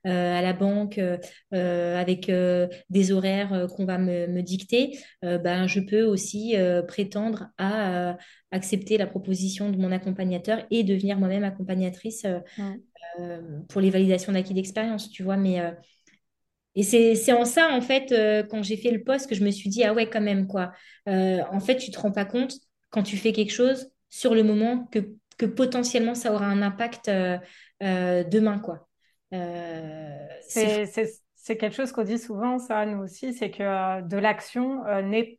à la banque avec des horaires qu'on va me, dicter, ben, je peux aussi prétendre à accepter la proposition de mon accompagnateur et devenir moi-même accompagnatrice pour les validations d'acquis d'expérience, tu vois. Mais et c'est en ça, en fait, quand j'ai fait le poste, que je me suis dit, ah ouais, quand même, quoi. en fait, tu te rends pas compte quand tu fais quelque chose sur le moment que, que potentiellement ça aura un impact demain, quoi. Euh, c'est quelque chose qu'on dit souvent, ça, nous aussi, c'est que euh, de l'action euh, naît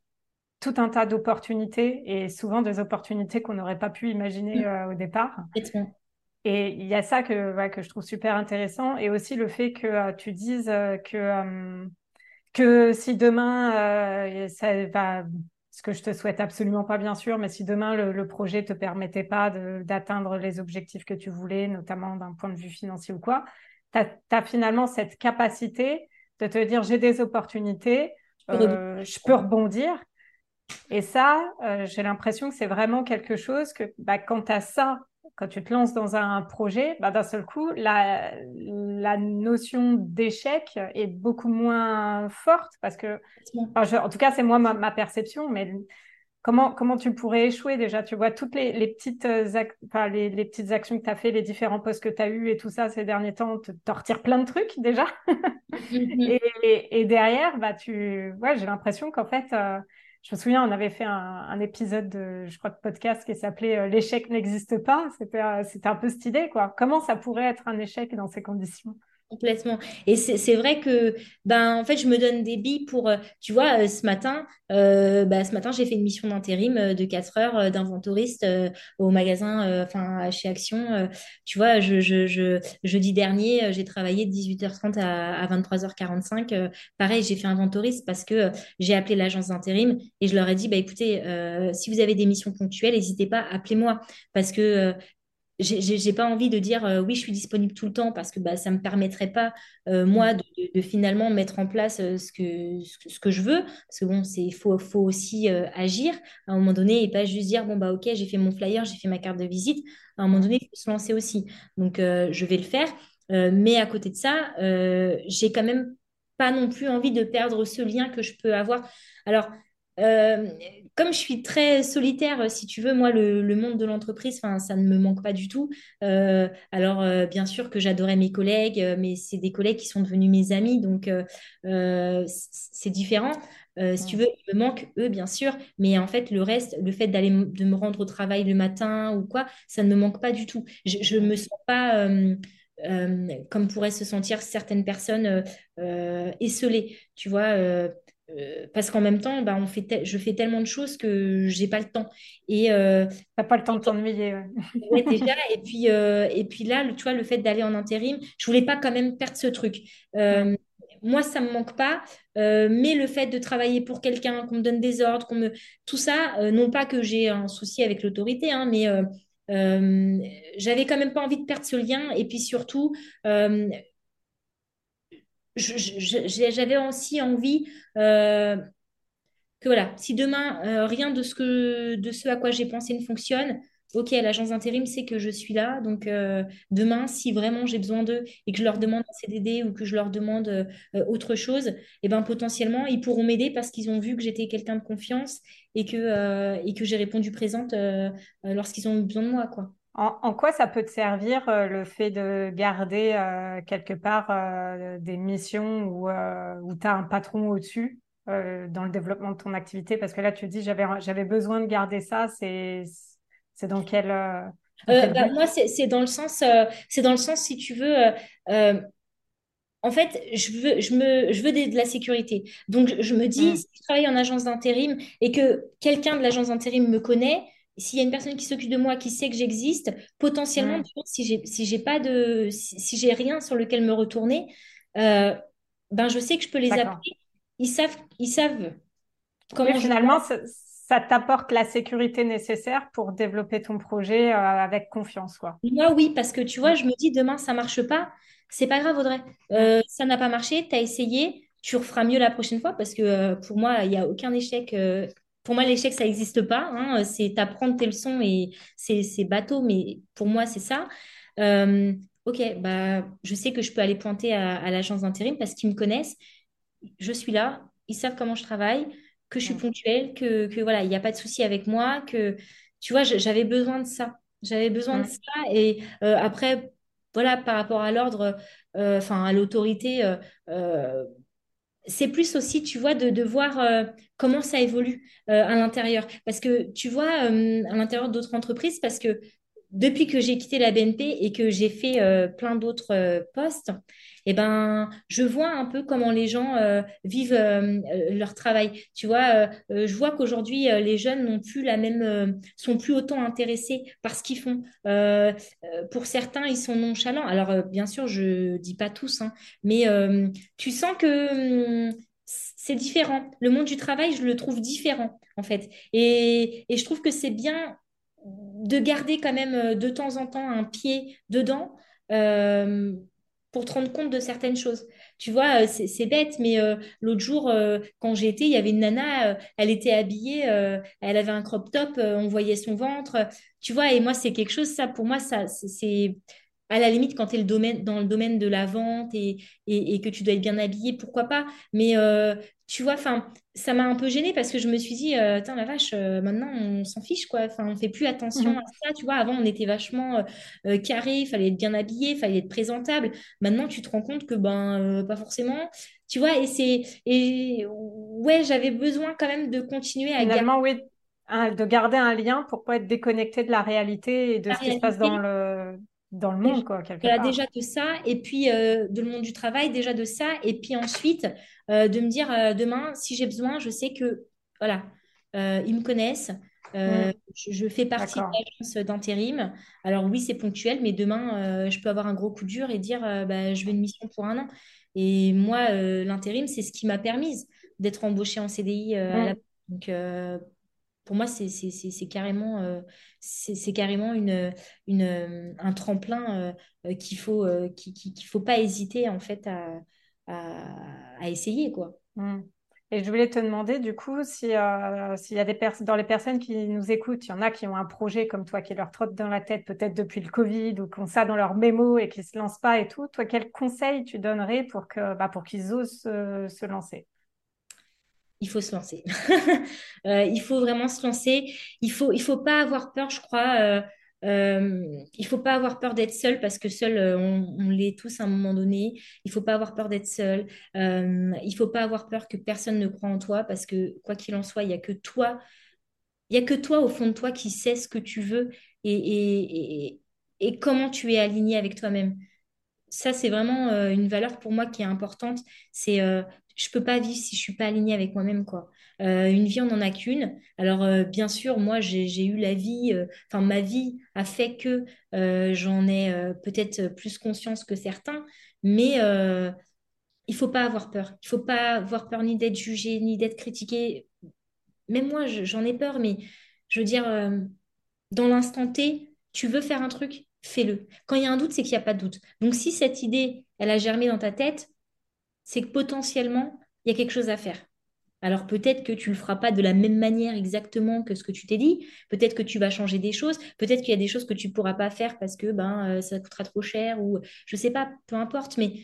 tout un tas d'opportunités et souvent des opportunités qu'on n'aurait pas pu imaginer mm. au départ. Et il y a ça que, que je trouve super intéressant et aussi le fait que tu dises que, que si demain, ça va, ce que je te souhaite absolument pas bien sûr, mais si demain le, le projet te permettait pas d'atteindre les objectifs que tu voulais, notamment d'un point de vue financier ou quoi, tu as, finalement cette capacité de te dire j'ai des opportunités, euh, je peux rebondir. Et ça, euh, j'ai l'impression que c'est vraiment quelque chose que bah, quand tu as ça, quand tu te lances dans un projet, bah, d'un seul coup, la, la notion d'échec est beaucoup moins forte parce que, en tout cas, c'est moi ma, ma, perception, mais Comment, comment tu pourrais échouer déjà? Tu vois toutes les, les petites, euh, enfin, les, les, petites actions que tu as fait, les différents postes que tu as eus et tout ça ces derniers temps, te, te retires plein de trucs déjà. (laughs) Mhm. et, et, derrière, bah, tu... ouais, j'ai l'impression qu'en fait, euh, je me souviens, on avait fait un, épisode de, je crois, de podcast qui s'appelait euh, L'échec n'existe pas. C'était, c'était un peu cette idée, quoi. Comment ça pourrait être un échec dans ces conditions? Complètement. Et c'est vrai que ben en fait je me donne des billes pour euh, tu vois euh, ce matin euh, bah, ce matin j'ai fait une mission d'intérim de 4 heures d'inventoriste au magasin enfin chez Action tu vois je, je, je jeudi dernier j'ai travaillé de 18h30 à, à 23h45 pareil j'ai fait inventoriste parce que j'ai appelé l'agence d'intérim et je leur ai dit bah écoutez si vous avez des missions ponctuelles n'hésitez pas appelez-moi parce que j'ai pas envie de dire euh, oui, je suis disponible tout le temps parce que bah, ça me permettrait pas, euh, moi, de, de, finalement mettre en place euh, ce, que, ce, que je veux. Parce que bon, il faut, faut aussi agir à un moment donné et pas juste dire bon, bah ok, j'ai fait mon flyer, j'ai fait ma carte de visite. À un moment donné, il faut se lancer aussi. Donc, je vais le faire. mais à côté de ça, j'ai quand même pas non plus envie de perdre ce lien que je peux avoir. Alors, euh, comme je suis très solitaire, si tu veux, moi, le, monde de l'entreprise, ça ne me manque pas du tout. Euh, alors, euh, bien sûr que j'adorais mes collègues, mais c'est des collègues qui sont devenus mes amis, donc c'est différent. si tu veux, il me manque eux, bien sûr, mais en fait, le reste, le fait d'aller de me rendre au travail le matin ou quoi, ça ne me manque pas du tout. Je ne me sens pas comme pourraient se sentir certaines personnes esselées, tu vois. Euh, parce qu'en même temps, bah, on fait je fais tellement de choses que j'ai pas le temps. Et euh, t'as pas le temps de t'ennuyer. Ouais. déjà. Et puis, euh, et puis là, tu vois, le fait d'aller en intérim, je voulais pas quand même perdre ce truc. Moi, ça me manque pas, mais le fait de travailler pour quelqu'un, qu'on me donne des ordres, qu'on me, tout ça, non pas que j'ai un souci avec l'autorité, hein, mais j'avais quand même pas envie de perdre ce lien. Et puis surtout, j'avais aussi envie euh, que voilà, si demain euh, rien de ce que de ce à quoi j'ai pensé ne fonctionne, ok, l'agence d'intérim sait que je suis là, donc euh, demain, si vraiment j'ai besoin d'eux et que je leur demande un CDD ou que je leur demande autre chose, et eh ben potentiellement ils pourront m'aider parce qu'ils ont vu que j'étais quelqu'un de confiance et que et que j'ai répondu présente lorsqu'ils ont eu besoin de moi, quoi. En, quoi ça peut te servir euh, le fait de garder euh, quelque part euh, des missions où, où tu as un patron au-dessus dans le développement de ton activité? Parce que là, tu dis, j'avais, besoin de garder ça. C'est, c'est dans quel... Bah, moi, c'est, dans le sens, c'est dans le sens, si tu veux, en fait, je veux, je me, je veux de, la sécurité. Donc, je me dis, mmh. si je travaille en agence d'intérim et que quelqu'un de l'agence d'intérim me connaît, s'il y a une personne qui s'occupe de moi, qui sait que j'existe, potentiellement, si j'ai si j'ai pas de si, j'ai rien sur lequel me retourner, euh, ben je sais que je peux les appeler. Ils savent ils savent comment. finalement, ça, t'apporte la sécurité nécessaire pour développer ton projet euh, avec confiance, quoi. Moi, oui, parce que tu vois, je me dis demain ça marche pas, c'est pas grave, Audrey. Euh, ça n'a pas marché, tu as essayé, tu referas mieux la prochaine fois parce que pour moi, il n'y a aucun échec pour moi, l'échec, ça n'existe pas. Hein. C'est apprendre tes leçons et c'est bateau, mais pour moi, c'est ça. Euh, ok, bah, je sais que je peux aller pointer à, l'agence d'intérim parce qu'ils me connaissent. Je suis là, ils savent comment je travaille, que je suis ponctuelle, que, que voilà, il n'y a pas de souci avec moi, que tu vois, j'avais besoin de ça. J'avais besoin de ça. Et euh, après, voilà, par rapport à l'ordre, euh, enfin, à l'autorité, c'est plus aussi, tu vois, de, voir euh, comment ça évolue euh, à l'intérieur. Parce que, tu vois, euh, à l'intérieur d'autres entreprises, parce que depuis que j'ai quitté la BNP et que j'ai fait plein d'autres postes, eh ben, je vois un peu comment les gens euh, vivent leur travail. Tu vois, je vois qu'aujourd'hui, les jeunes n'ont plus la même, sont plus autant intéressés par ce qu'ils font. pour certains, ils sont nonchalants. Alors, bien sûr, je dis pas tous, hein, mais tu sens que hum, c'est différent. Le monde du travail, je le trouve différent, en fait. Et, et je trouve que c'est bien de garder quand même euh, de temps en temps un pied dedans euh, pour te rendre compte de certaines choses. Tu vois, euh, c'est bête, mais l'autre jour, quand j'ai été, il y avait une nana, elle était habillée, elle avait un crop top, on voyait son ventre. Tu vois, et moi, c'est quelque chose, ça, pour moi, ça, c'est à la limite, quand tu es le domaine, dans le domaine de la vente et, et, que tu dois être bien habillé, pourquoi pas. Mais tu vois, enfin, ça m'a un peu gênée parce que je me suis dit, euh, la vache, euh, maintenant on s'en fiche, quoi. Enfin, on fait plus attention mhm. à ça, tu vois. Avant, on était vachement euh, euh, carré, il fallait être bien habillé, il fallait être présentable. Maintenant, tu te rends compte que, ben, pas forcément. Tu vois, et c'est. Et ouais, j'avais besoin quand même de continuer à Finalement, oui, de garder un lien pour pas être déconnecté de la réalité et de ce qui se passe dans le dans le monde, quoi, quelque part. Déjà de ça, et puis de le monde du travail, déjà de ça, et puis ensuite, euh, de me dire euh, demain, si j'ai besoin, je sais que voilà, euh, ils me connaissent. Mm. Je, fais partie de l'agence d'intérim. Alors oui, c'est ponctuel, mais demain, je peux avoir un gros coup dur et dire bah, je veux une mission pour un an. Et moi, l'intérim, c'est ce qui m'a permis d'être embauchée en CDI. Mm. Donc, pour moi, c'est carrément, c'est carrément une, une, un tremplin qu'il faut, faut pas hésiter en fait à, essayer, quoi. Mmh. Et je voulais te demander, du coup, si euh, s'il y a des dans les personnes qui nous écoutent, il y en a qui ont un projet comme toi qui leur trotte dans la tête, peut-être depuis le Covid ou qui ont ça dans leur mémo et qui se lancent pas et tout. Toi, quel conseil tu donnerais pour que bah, pour qu'ils osent se lancer? Il faut se lancer. (laughs) Euh, il faut vraiment se lancer. Il faut, faut pas avoir peur, je crois. Euh, euh, il faut pas avoir peur d'être seul parce que seul, on, l'est tous à un moment donné. Il faut pas avoir peur d'être seul. il faut pas avoir peur que personne ne croit en toi parce que quoi qu'il en soit, il y a que toi. Il y a que toi au fond de toi qui sais ce que tu veux et, comment tu es aligné avec toi-même ça, c'est vraiment une valeur pour moi qui est importante. Je peux pas vivre si je suis pas alignée avec moi-même quoi. Euh, une vie on n'en a qu'une. Alors euh, bien sûr moi j'ai eu la vie, euh, enfin ma vie a fait que j'en ai peut-être plus conscience que certains, mais il faut pas avoir peur. Il faut pas avoir peur ni d'être jugé ni d'être critiqué. Même moi j'en ai peur, mais je veux dire dans l'instant T, tu veux faire un truc, fais-le. Quand il y a un doute, c'est qu'il n'y a pas de doute. Donc si cette idée, elle a germé dans ta tête, c'est que potentiellement, il y a quelque chose à faire. Alors peut-être que tu ne le feras pas de la même manière exactement que ce que tu t'es dit. Peut-être que tu vas changer des choses. Peut-être qu'il y a des choses que tu ne pourras pas faire parce que ben euh, ça coûtera trop cher ou je ne sais pas, peu importe. Mais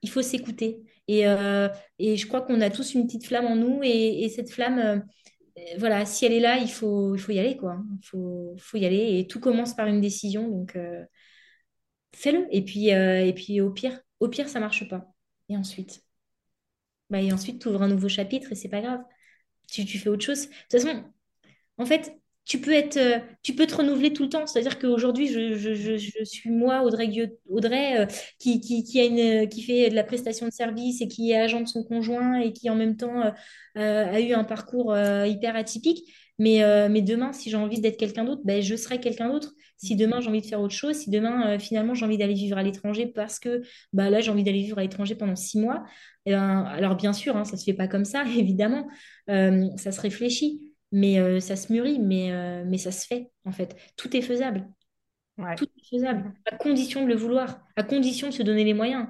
il faut s'écouter. Et, euh, et, je crois qu'on a tous une petite flamme en nous et, cette flamme, euh, voilà, si elle est là, il faut, y aller quoi. Il faut, faut y aller et tout commence par une décision. Donc fais-le. Et puis, et puis au pire, au pire ça marche pas. Et ensuite? Bah, et ensuite, tu ouvres un nouveau chapitre et c'est pas grave. Tu, tu fais autre chose. De toute façon, en fait, tu peux être, euh, tu peux te renouveler tout le temps. C'est-à-dire qu'aujourd'hui, je, je, je, suis moi, Audrey, Audrey euh, qui, qui, qui, a une, qui fait de la prestation de service et qui est agent de son conjoint et qui en même temps euh, a eu un parcours hyper atypique. Mais, mais demain, si j'ai envie d'être quelqu'un d'autre, ben, je serai quelqu'un d'autre. Si demain j'ai envie de faire autre chose, si demain finalement j'ai envie d'aller vivre à l'étranger parce que bah, là j'ai envie d'aller vivre à l'étranger pendant six mois, eh ben, alors bien sûr, hein, ça se fait pas comme ça, (laughs) évidemment, ça se réfléchit mais euh, ça se mûrit, mais, euh, mais ça se fait, en fait. Tout est faisable. Tout est faisable, à condition de le vouloir, à condition de se donner les moyens.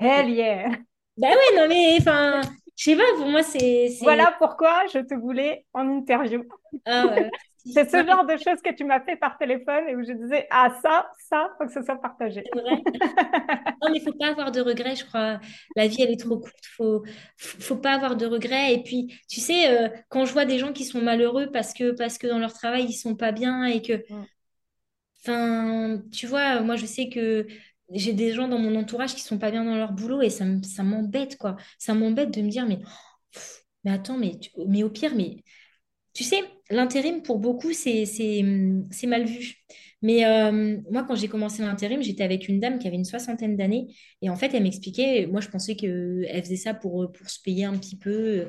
Hell yeah! (laughs) Bah ouais, non mais, enfin, je sais pas, pour moi, c'est... Voilà pourquoi je te voulais en interview. Ah ouais. C'est ce genre de choses que tu m'as fait par téléphone et où je disais, ah ça, ça, faut que ce soit partagé. (laughs) non, mais il faut pas avoir de regrets, je crois. La vie, elle est trop courte. Faut, faut pas avoir de regrets. Et puis, tu sais, euh, quand je vois des gens qui sont malheureux parce que, parce que dans leur travail, ils sont pas bien et que, enfin, tu vois, moi, je sais que j'ai des gens dans mon entourage qui sont pas bien dans leur boulot et ça, ça m'embête, quoi. Ça m'embête de me dire, mais, mais attends, mais, mais au pire, mais tu sais, l'intérim, pour beaucoup, c'est mal vu. Mais euh, moi, quand j'ai commencé l'intérim, j'étais avec une dame qui avait une soixantaine d'années. Et en fait, elle m'expliquait, moi, je pensais qu'elle faisait ça pour, pour se payer un petit peu,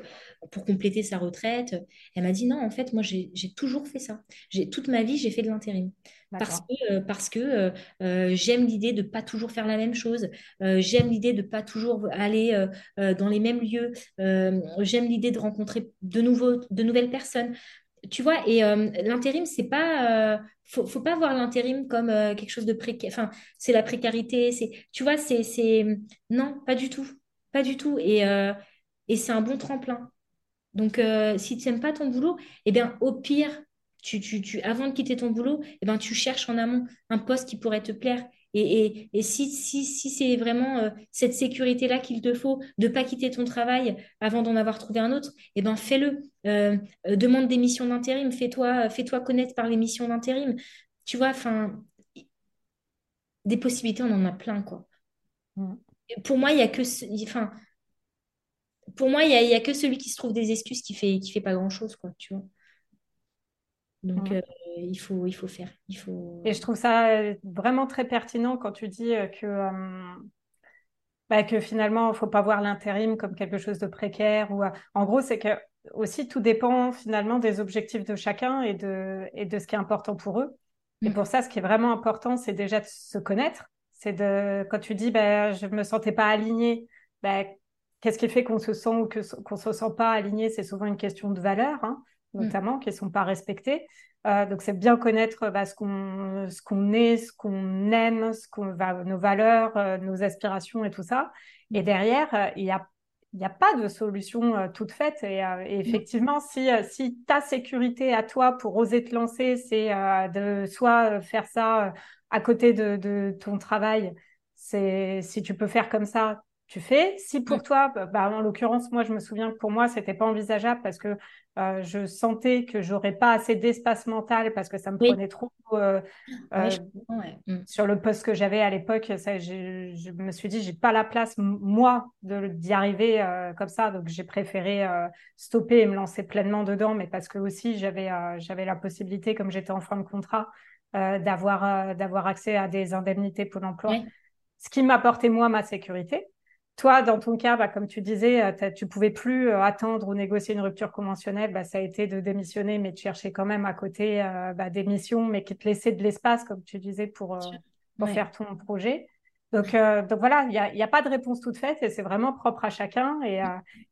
pour compléter sa retraite. Elle m'a dit, non, en fait, moi, j'ai toujours fait ça. Toute ma vie, j'ai fait de l'intérim. Parce que, euh, parce que euh, j'aime l'idée de pas toujours faire la même chose. j'aime l'idée de pas toujours aller dans les mêmes lieux. j'aime l'idée de rencontrer de, nouveaux, de nouvelles personnes. Tu vois, et l'intérim, c'est pas. faut, faut pas voir l'intérim comme quelque chose de précaire. Enfin, c'est la précarité. C'est, tu vois, c'est, c'est. Non, pas du tout. Pas du tout. Et, c'est un bon tremplin. Donc, si tu n'aimes pas ton boulot, eh bien, au pire, tu, tu, tu, avant de quitter ton boulot, eh ben, tu cherches en amont un poste qui pourrait te plaire. Et, et, et si, si, si c'est vraiment euh, cette sécurité-là qu'il te faut, de ne pas quitter ton travail avant d'en avoir trouvé un autre, eh ben, fais-le. Euh, euh, demande des missions d'intérim, fais-toi fais-toi connaître par les missions d'intérim. Tu vois, enfin, des possibilités, on en a plein, quoi. Pour moi, il y a que... Enfin, pour moi, il n'y a, a, que celui qui se trouve des excuses qui fait, qui fait pas grand-chose, quoi, tu vois. Donc, euh, il, faut, il faut faire. Il faut... Et je trouve ça euh, vraiment très pertinent quand tu dis euh, que, bah, que finalement, il ne faut pas voir l'intérim comme quelque chose de précaire. Ou, en gros, c'est que aussi tout dépend finalement des objectifs de chacun et de, et de ce qui est important pour eux. Et mm. pour ça, ce qui est vraiment important, c'est déjà de se connaître. C'est de, quand tu dis, bah, je ne me sentais pas alignée, bah, qu'est-ce qui fait qu'on se sent ou qu'on ne se sent pas aligné C'est souvent une question de valeur. Hein. Mm. notamment, qui ne sont pas respectés. Euh, donc, c'est bien connaître bah, ce qu'on ce qu'on est, ce qu'on aime, ce qu'on va, nos valeurs, euh, nos aspirations et tout ça. Et derrière, euh, il y a il n'y a pas de solution toute faite. Et, euh, effectivement, si, si ta sécurité à toi pour oser te lancer, c'est de soit faire ça à côté de, de ton travail, c'est si tu peux faire comme ça, tu fais. Si pour toi, bah, bah, en l'occurrence, moi, je me souviens que pour moi, c'était pas envisageable parce que euh, je sentais que j'aurais pas assez d'espace mental parce que ça me prenait trop euh, euh, mm. sur le poste que j'avais à l'époque. Je, je, me suis dit, j'ai pas la place moi d'y arriver comme ça, donc j'ai préféré stopper et me lancer pleinement dedans, mais parce que aussi j'avais j'avais la possibilité, comme j'étais en fin de contrat, d'avoir d'avoir accès à des indemnités pour l'emploi. Ce qui m'apportait moi ma sécurité, toi, dans ton cas, bah, comme tu disais, euh, tu pouvais plus euh, attendre ou négocier une rupture conventionnelle. Bah, ça a été de démissionner, mais de chercher quand même à côté euh, bah, des missions, mais qui te laissaient de l'espace, comme tu disais, pour, pour faire ton projet. Donc, donc voilà, il n'y a, y a, pas de réponse toute faite et c'est vraiment propre à chacun. Et,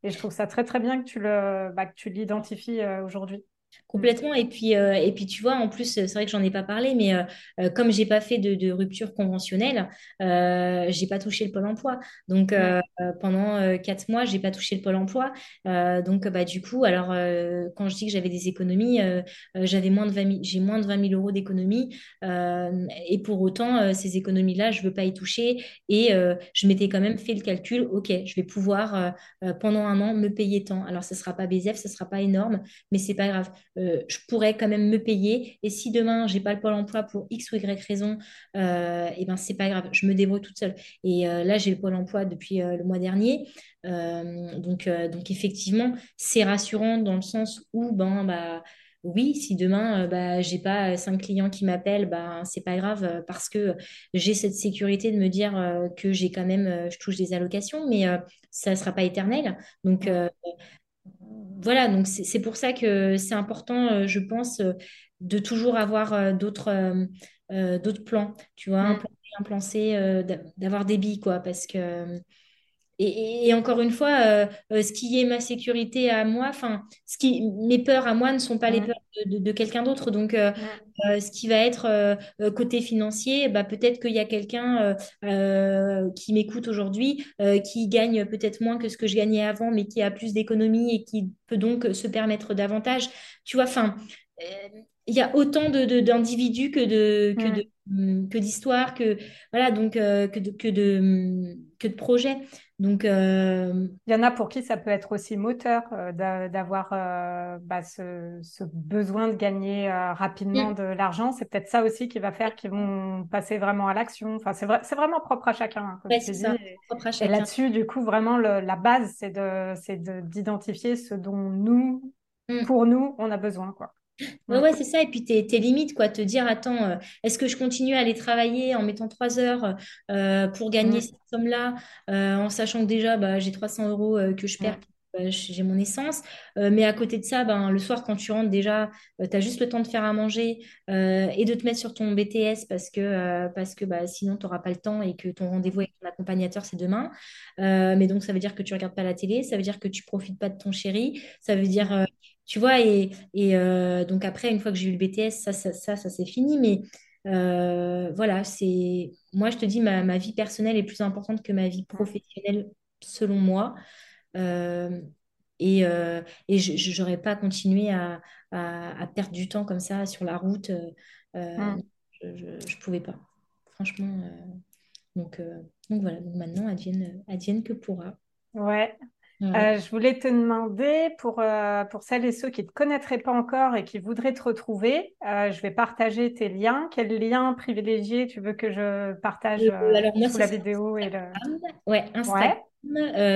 et, je trouve ça très très bien que tu le, bah, que tu l'identifies aujourd'hui. Complètement. Et puis, euh, et puis, tu vois, en plus, c'est vrai que j'en ai pas parlé, mais euh, euh, comme j'ai pas fait de, rupture conventionnelle, j'ai pas touché le pôle emploi. Donc, pendant quatre mois, j'ai pas touché le pôle emploi. donc, bah, du coup, alors, quand je dis que j'avais des économies, j'avais moins de 20 j'ai moins de 20 000 euros d'économies. et pour autant, ces économies-là, je veux pas y toucher. Et je m'étais quand même fait le calcul, OK, je vais pouvoir, pendant un an, me payer tant. Alors, ce sera pas BZF, ce sera pas énorme, mais c'est pas grave. Euh, je pourrais quand même me payer. Et si demain, j'ai pas le pôle emploi pour X ou Y raison, euh, et ben c'est pas grave, je me débrouille toute seule. Et euh, là, j'ai le pôle emploi depuis le mois dernier. donc, donc effectivement, c'est rassurant dans le sens où ben, bah, oui, si demain, bah, j'ai pas cinq clients qui m'appellent, bah, c'est pas grave parce que j'ai cette sécurité de me dire que j'ai quand même, je touche des allocations, mais ça ne sera pas éternel. Donc, voilà, donc c'est pour ça que c'est important, euh, je pense, euh, de toujours avoir euh, d'autres d'autres plans, tu vois, un mm. plan B, un plan C, d'avoir des billes, quoi, parce que... Et, encore une fois, ce qui est ma sécurité à moi, enfin, ce qui, mes peurs à moi ne sont pas les peurs de, quelqu'un d'autre. Donc, mm. ce qui va être côté financier, bah, peut-être qu'il y a quelqu'un qui m'écoute aujourd'hui, qui gagne peut-être moins que ce que je gagnais avant, mais qui a plus d'économies et qui peut donc se permettre davantage. Tu vois, enfin, il y a autant d'individus que de, que de que d'histoires, que voilà, donc que de, que de que de projets. Donc, il y en a pour qui ça peut être aussi moteur d'avoir bah, ce, ce, besoin de gagner rapidement mm. de l'argent. C'est peut-être ça aussi qui va faire qu'ils vont passer vraiment à l'action. Enfin, c'est vrai, c'est vraiment propre à chacun. Hein, comme tu dis. propre à chacun. Et là-dessus, du coup, vraiment la base, c'est de, c'est d'identifier ce dont nous, mm. pour nous, on a besoin, quoi. Ouais, ouais, c'est ça. Et puis tes, limites, quoi. Te dire, attends, euh, est-ce que je continue à aller travailler en mettant trois heures euh, pour gagner cette somme-là, euh, en sachant que déjà, bah, j'ai 300 euros que je perds, bah, j'ai mon essence. mais à côté de ça, ben, le soir, quand tu rentres, déjà, tu as juste le temps de faire à manger et de te mettre sur ton BTS parce que, parce que bah, sinon, tu n'auras pas le temps et que ton rendez-vous avec ton accompagnateur, c'est demain. mais donc, ça veut dire que tu regardes pas la télé, ça veut dire que tu profites pas de ton chéri, ça veut dire tu vois, et, euh, donc après, une fois que j'ai eu le BTS, ça, ça, ça, ça c'est fini. Mais euh, voilà, c'est moi, je te dis, ma, vie personnelle est plus importante que ma vie professionnelle, selon moi. Euh, et, et je n'aurais pas continué à, à, perdre du temps comme ça sur la route. Je ne pouvais pas. Franchement. donc, donc voilà, donc maintenant, advienne, advienne que pourra. Ouais, euh, je voulais te demander, pour, euh, pour celles et ceux qui ne te connaîtraient pas encore et qui voudraient te retrouver, euh, je vais partager tes liens. Quel lien privilégié tu veux que je partage sous la vidéo et le... Ouais, Instagram.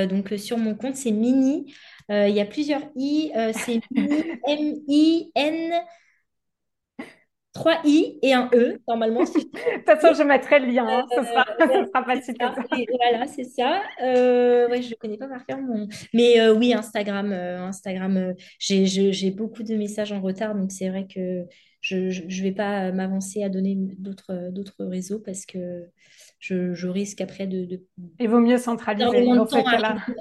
donc sur mon compte, c'est Mini. Il y a plusieurs I. c'est Mini, M-I-N. 3 I et un E, normalement. (laughs) de toute façon, je mettrai le lien, hein. ce, sera, (laughs) sera facile. voilà, c'est ça. Euh, ouais, je ne connais pas par cœur mon... Mais euh, oui, Instagram, euh, Instagram euh, j'ai beaucoup de messages en retard, donc c'est vrai que je ne vais pas m'avancer à donner d'autres réseaux parce que je, je risque après de, de... Il vaut mieux centraliser dans.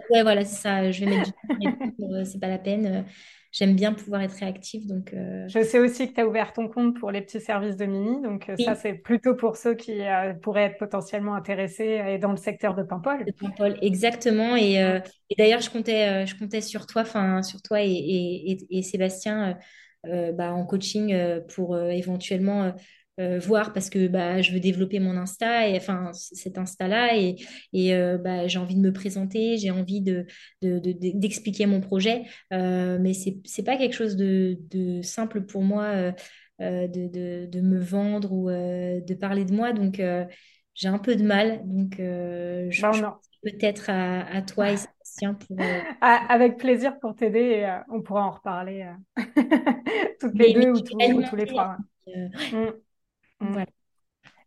Ouais, voilà, c'est ça. Je vais mettre du temps, (laughs) c'est pas la peine. J'aime bien pouvoir être réactive. Donc, euh, Je sais aussi que tu as ouvert ton compte pour les petits services de Mimi. Donc, ça, c'est plutôt pour ceux qui pourraient être potentiellement intéressés et dans le secteur de Paimpol. De Paimpol, exactement. Et, et d'ailleurs, je comptais, je comptais sur toi, enfin, sur toi et, et, et Sébastien. Bah, en coaching pour éventuellement euh, voir parce que bah, je veux développer mon Insta, et, enfin cet Insta-là, et, et euh, bah, j'ai envie de me présenter, j'ai envie de, d'expliquer mon projet, euh, mais c'est, c'est pas quelque chose de, de simple pour moi de, de, me vendre ou de parler de moi, donc j'ai un peu de mal, donc je, bah, peut-être à, à, toi et Sébastien pour... (laughs) Avec plaisir pour t'aider, on pourra en reparler (laughs) toutes les deux ou, tous les trois. Mm. Mm.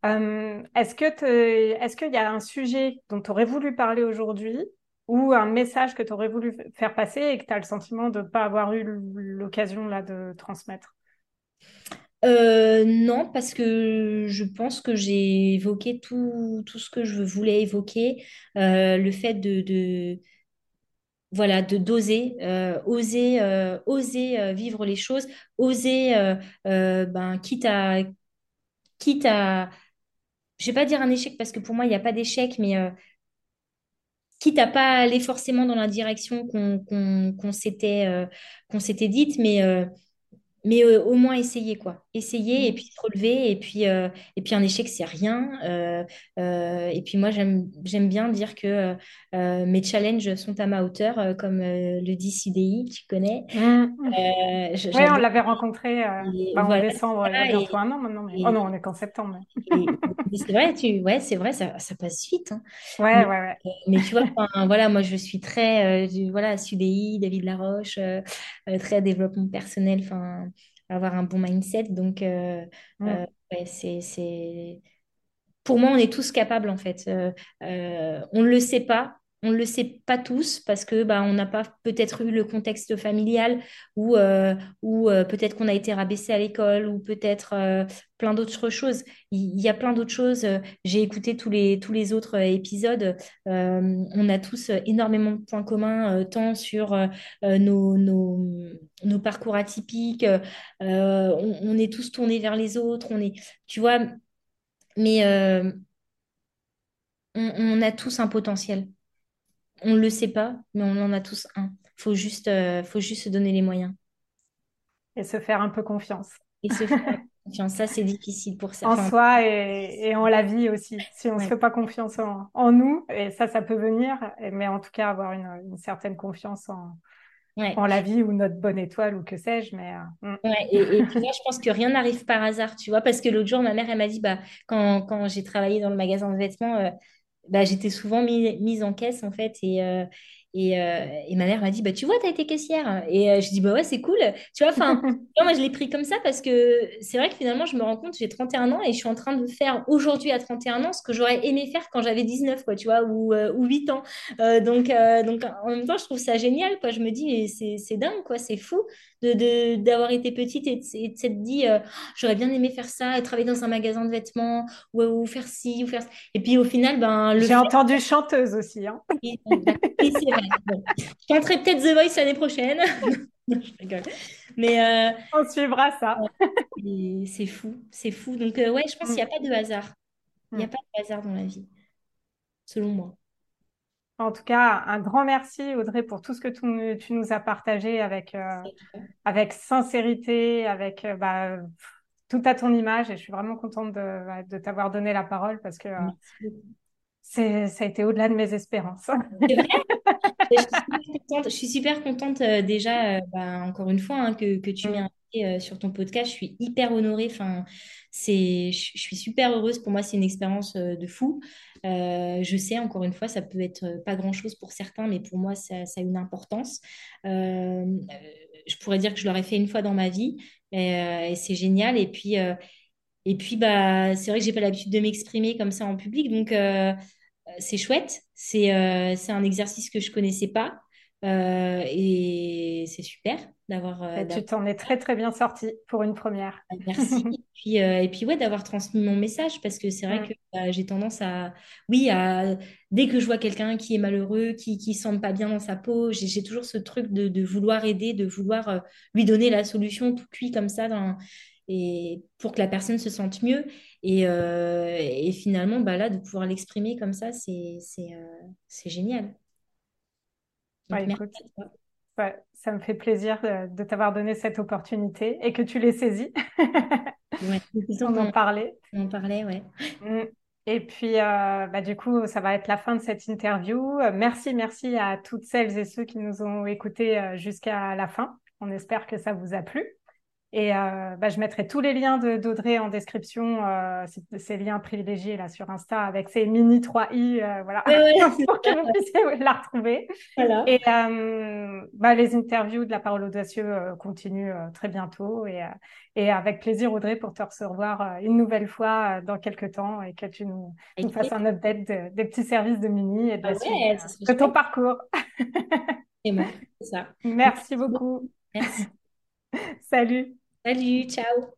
Euh, est-ce que est-ce qu'il y a un sujet dont tu aurais voulu parler aujourd'hui ou un message que tu aurais voulu faire passer et que tu as le sentiment de ne pas avoir eu l'occasion là de transmettre? Euh, non, parce que je pense que j'ai évoqué tout, tout, ce que je voulais évoquer. Euh, le fait de, de, voilà, de d'oser, oser, oser vivre les choses, oser, ben, quitte à quitte à, je vais pas dire un échec parce que pour moi, il n'y a pas d'échec, mais euh, quitte à pas aller forcément dans la direction qu'on s'était euh, s'était dite, mais euh, mais euh, au moins essayer quoi essayer et mm. puis se relever et puis euh, et puis un échec c'est rien euh, et puis moi j'aime j'aime bien dire que mes challenges sont à ma hauteur comme le dit CDI tu connais mm. oui on l'avait rencontré bah, en décembre il y a bientôt un an maintenant oh non on est qu'en septembre c'est vrai tu ouais c'est vrai ça, ça, passe vite hein. ouais, mais, ouais ouais mais tu vois voilà moi je suis très voilà CDI David Laroche très développement personnel enfin avoir un bon mindset. Donc, euh, mm. euh, c'est, c'est... Pour moi, on est tous capables, en fait. Euh, on ne le sait pas, on ne le sait pas tous parce que bah, on n'a pas peut-être eu le contexte familial ou, euh, euh, peut-être qu'on a été rabaissé à l'école ou peut-être euh, plein d'autres choses. Il, y a plein d'autres choses. J'ai écouté tous les, autres épisodes. on a tous énormément de points communs, tant sur nos, parcours atypiques. On, est tous tournés vers les autres. Tu vois, mais on a tous un potentiel on ne le sait pas, mais on en a tous un. Faut juste, euh, faut juste se donner les moyens. Et se faire un peu confiance. Et se faire (laughs) confiance, ça c'est difficile pour ça. En soi et, en la vie aussi. Si on ne se fait pas confiance en, nous, et ça, ça peut venir, mais en tout cas avoir une, certaine confiance en, en la vie ou notre bonne étoile ou que sais-je. Mais, euh, mm. et, et puis je pense que rien n'arrive par hasard, tu vois, parce que l'autre jour, ma mère, elle m'a dit, bah, quand, quand j'ai travaillé dans le magasin de vêtements, euh, bah, j'étais souvent mise en caisse en fait et, euh, et, euh, et, ma mère m'a dit, bah, tu vois, tu as été caissière. Et euh, je dis, bah ouais, c'est cool. Tu vois, enfin, (laughs) moi, je l'ai pris comme ça parce que c'est vrai que finalement, je me rends compte, j'ai 31 ans et je suis en train de faire aujourd'hui à 31 ans ce que j'aurais aimé faire quand j'avais 19, quoi, tu vois, ou, ou 8 ans. donc, donc, en même temps, je trouve ça génial, quoi. Je me dis, c'est dingue, quoi, c'est fou de, d'avoir été petite et de, s'être dit, j'aurais bien aimé faire ça, et travailler dans un magasin de vêtements, ou, ou faire ci, ou faire ça. Et puis au final, ben. J'ai entendu chanteuse aussi, hein. vrai. Je tenterai peut-être The Voice l'année prochaine. (laughs) je rigole. Mais euh, on suivra ça. c'est fou, c'est fou. Donc euh, ouais, je pense qu'il n'y a mm. pas de hasard. Il n'y a mm. pas de hasard dans la vie, selon moi. En tout cas, un grand merci Audrey pour tout ce que tu, nous as partagé avec, euh, avec sincérité, avec bah, tout à ton image. Et je suis vraiment contente de, bah, de t'avoir donné la parole parce que c'est, ça a été au-delà de mes espérances. C'est vrai je, suis super contente euh, déjà, euh, bah, encore une fois, hein, que, que, tu m'aies invité euh, sur ton podcast. Je suis hyper honorée. Enfin, c'est, je, suis super heureuse. Pour moi, c'est une expérience de fou. je sais, encore une fois, ça peut être pas grand-chose pour certains, mais pour moi, ça, a une importance. je pourrais dire que je l'aurais fait une fois dans ma vie et, c'est génial. Et puis, et puis bah, c'est vrai que j'ai pas l'habitude de m'exprimer comme ça en public, donc c'est chouette. C'est euh, c'est un exercice que je connaissais pas. Euh, et c'est super d'avoir. euh, tu t'en es très très bien sortie pour une première. Merci. (laughs) Et puis, euh, et puis ouais, d'avoir transmis mon message parce que c'est vrai que bah, j'ai tendance à, oui, à, dès que je vois quelqu'un qui est malheureux, qui qui sent pas bien dans sa peau, j'ai toujours ce truc de, de vouloir aider, de vouloir lui donner la solution tout cuit comme ça dans, et pour que la personne se sente mieux. Et, et finalement, bah là, de pouvoir l'exprimer comme ça, c'est c'est génial. Donc merci écoute, ouais, ça me fait plaisir de, de t'avoir donné cette opportunité et que tu l'aies saisie. Ouais, (laughs) On en parlait. on en parlait, ouais. Mm. Et puis, euh, bah, du coup, ça va être la fin de cette interview. Euh, merci, merci à toutes celles et ceux qui nous ont écoutés euh, jusqu'à la fin. On espère que ça vous a plu. Et euh, bah, je mettrai tous les liens de d'Audrey en description, euh, ces, ces liens privilégiés là sur Insta avec ces mini 3i, euh, voilà, Ouais, (laughs) pour que vous puissiez la retrouver. voilà. Et euh, bah, les interviews de la parole audacieux euh, continuent euh, très bientôt et, euh, et avec plaisir Audrey pour te recevoir une nouvelle fois dans quelques temps et que tu nous, fasses un update de- des petits services de Mini et de Ah suite de ton parcours. C'est ça. (laughs) Merci beaucoup. Merci. Salut. Salut, ciao.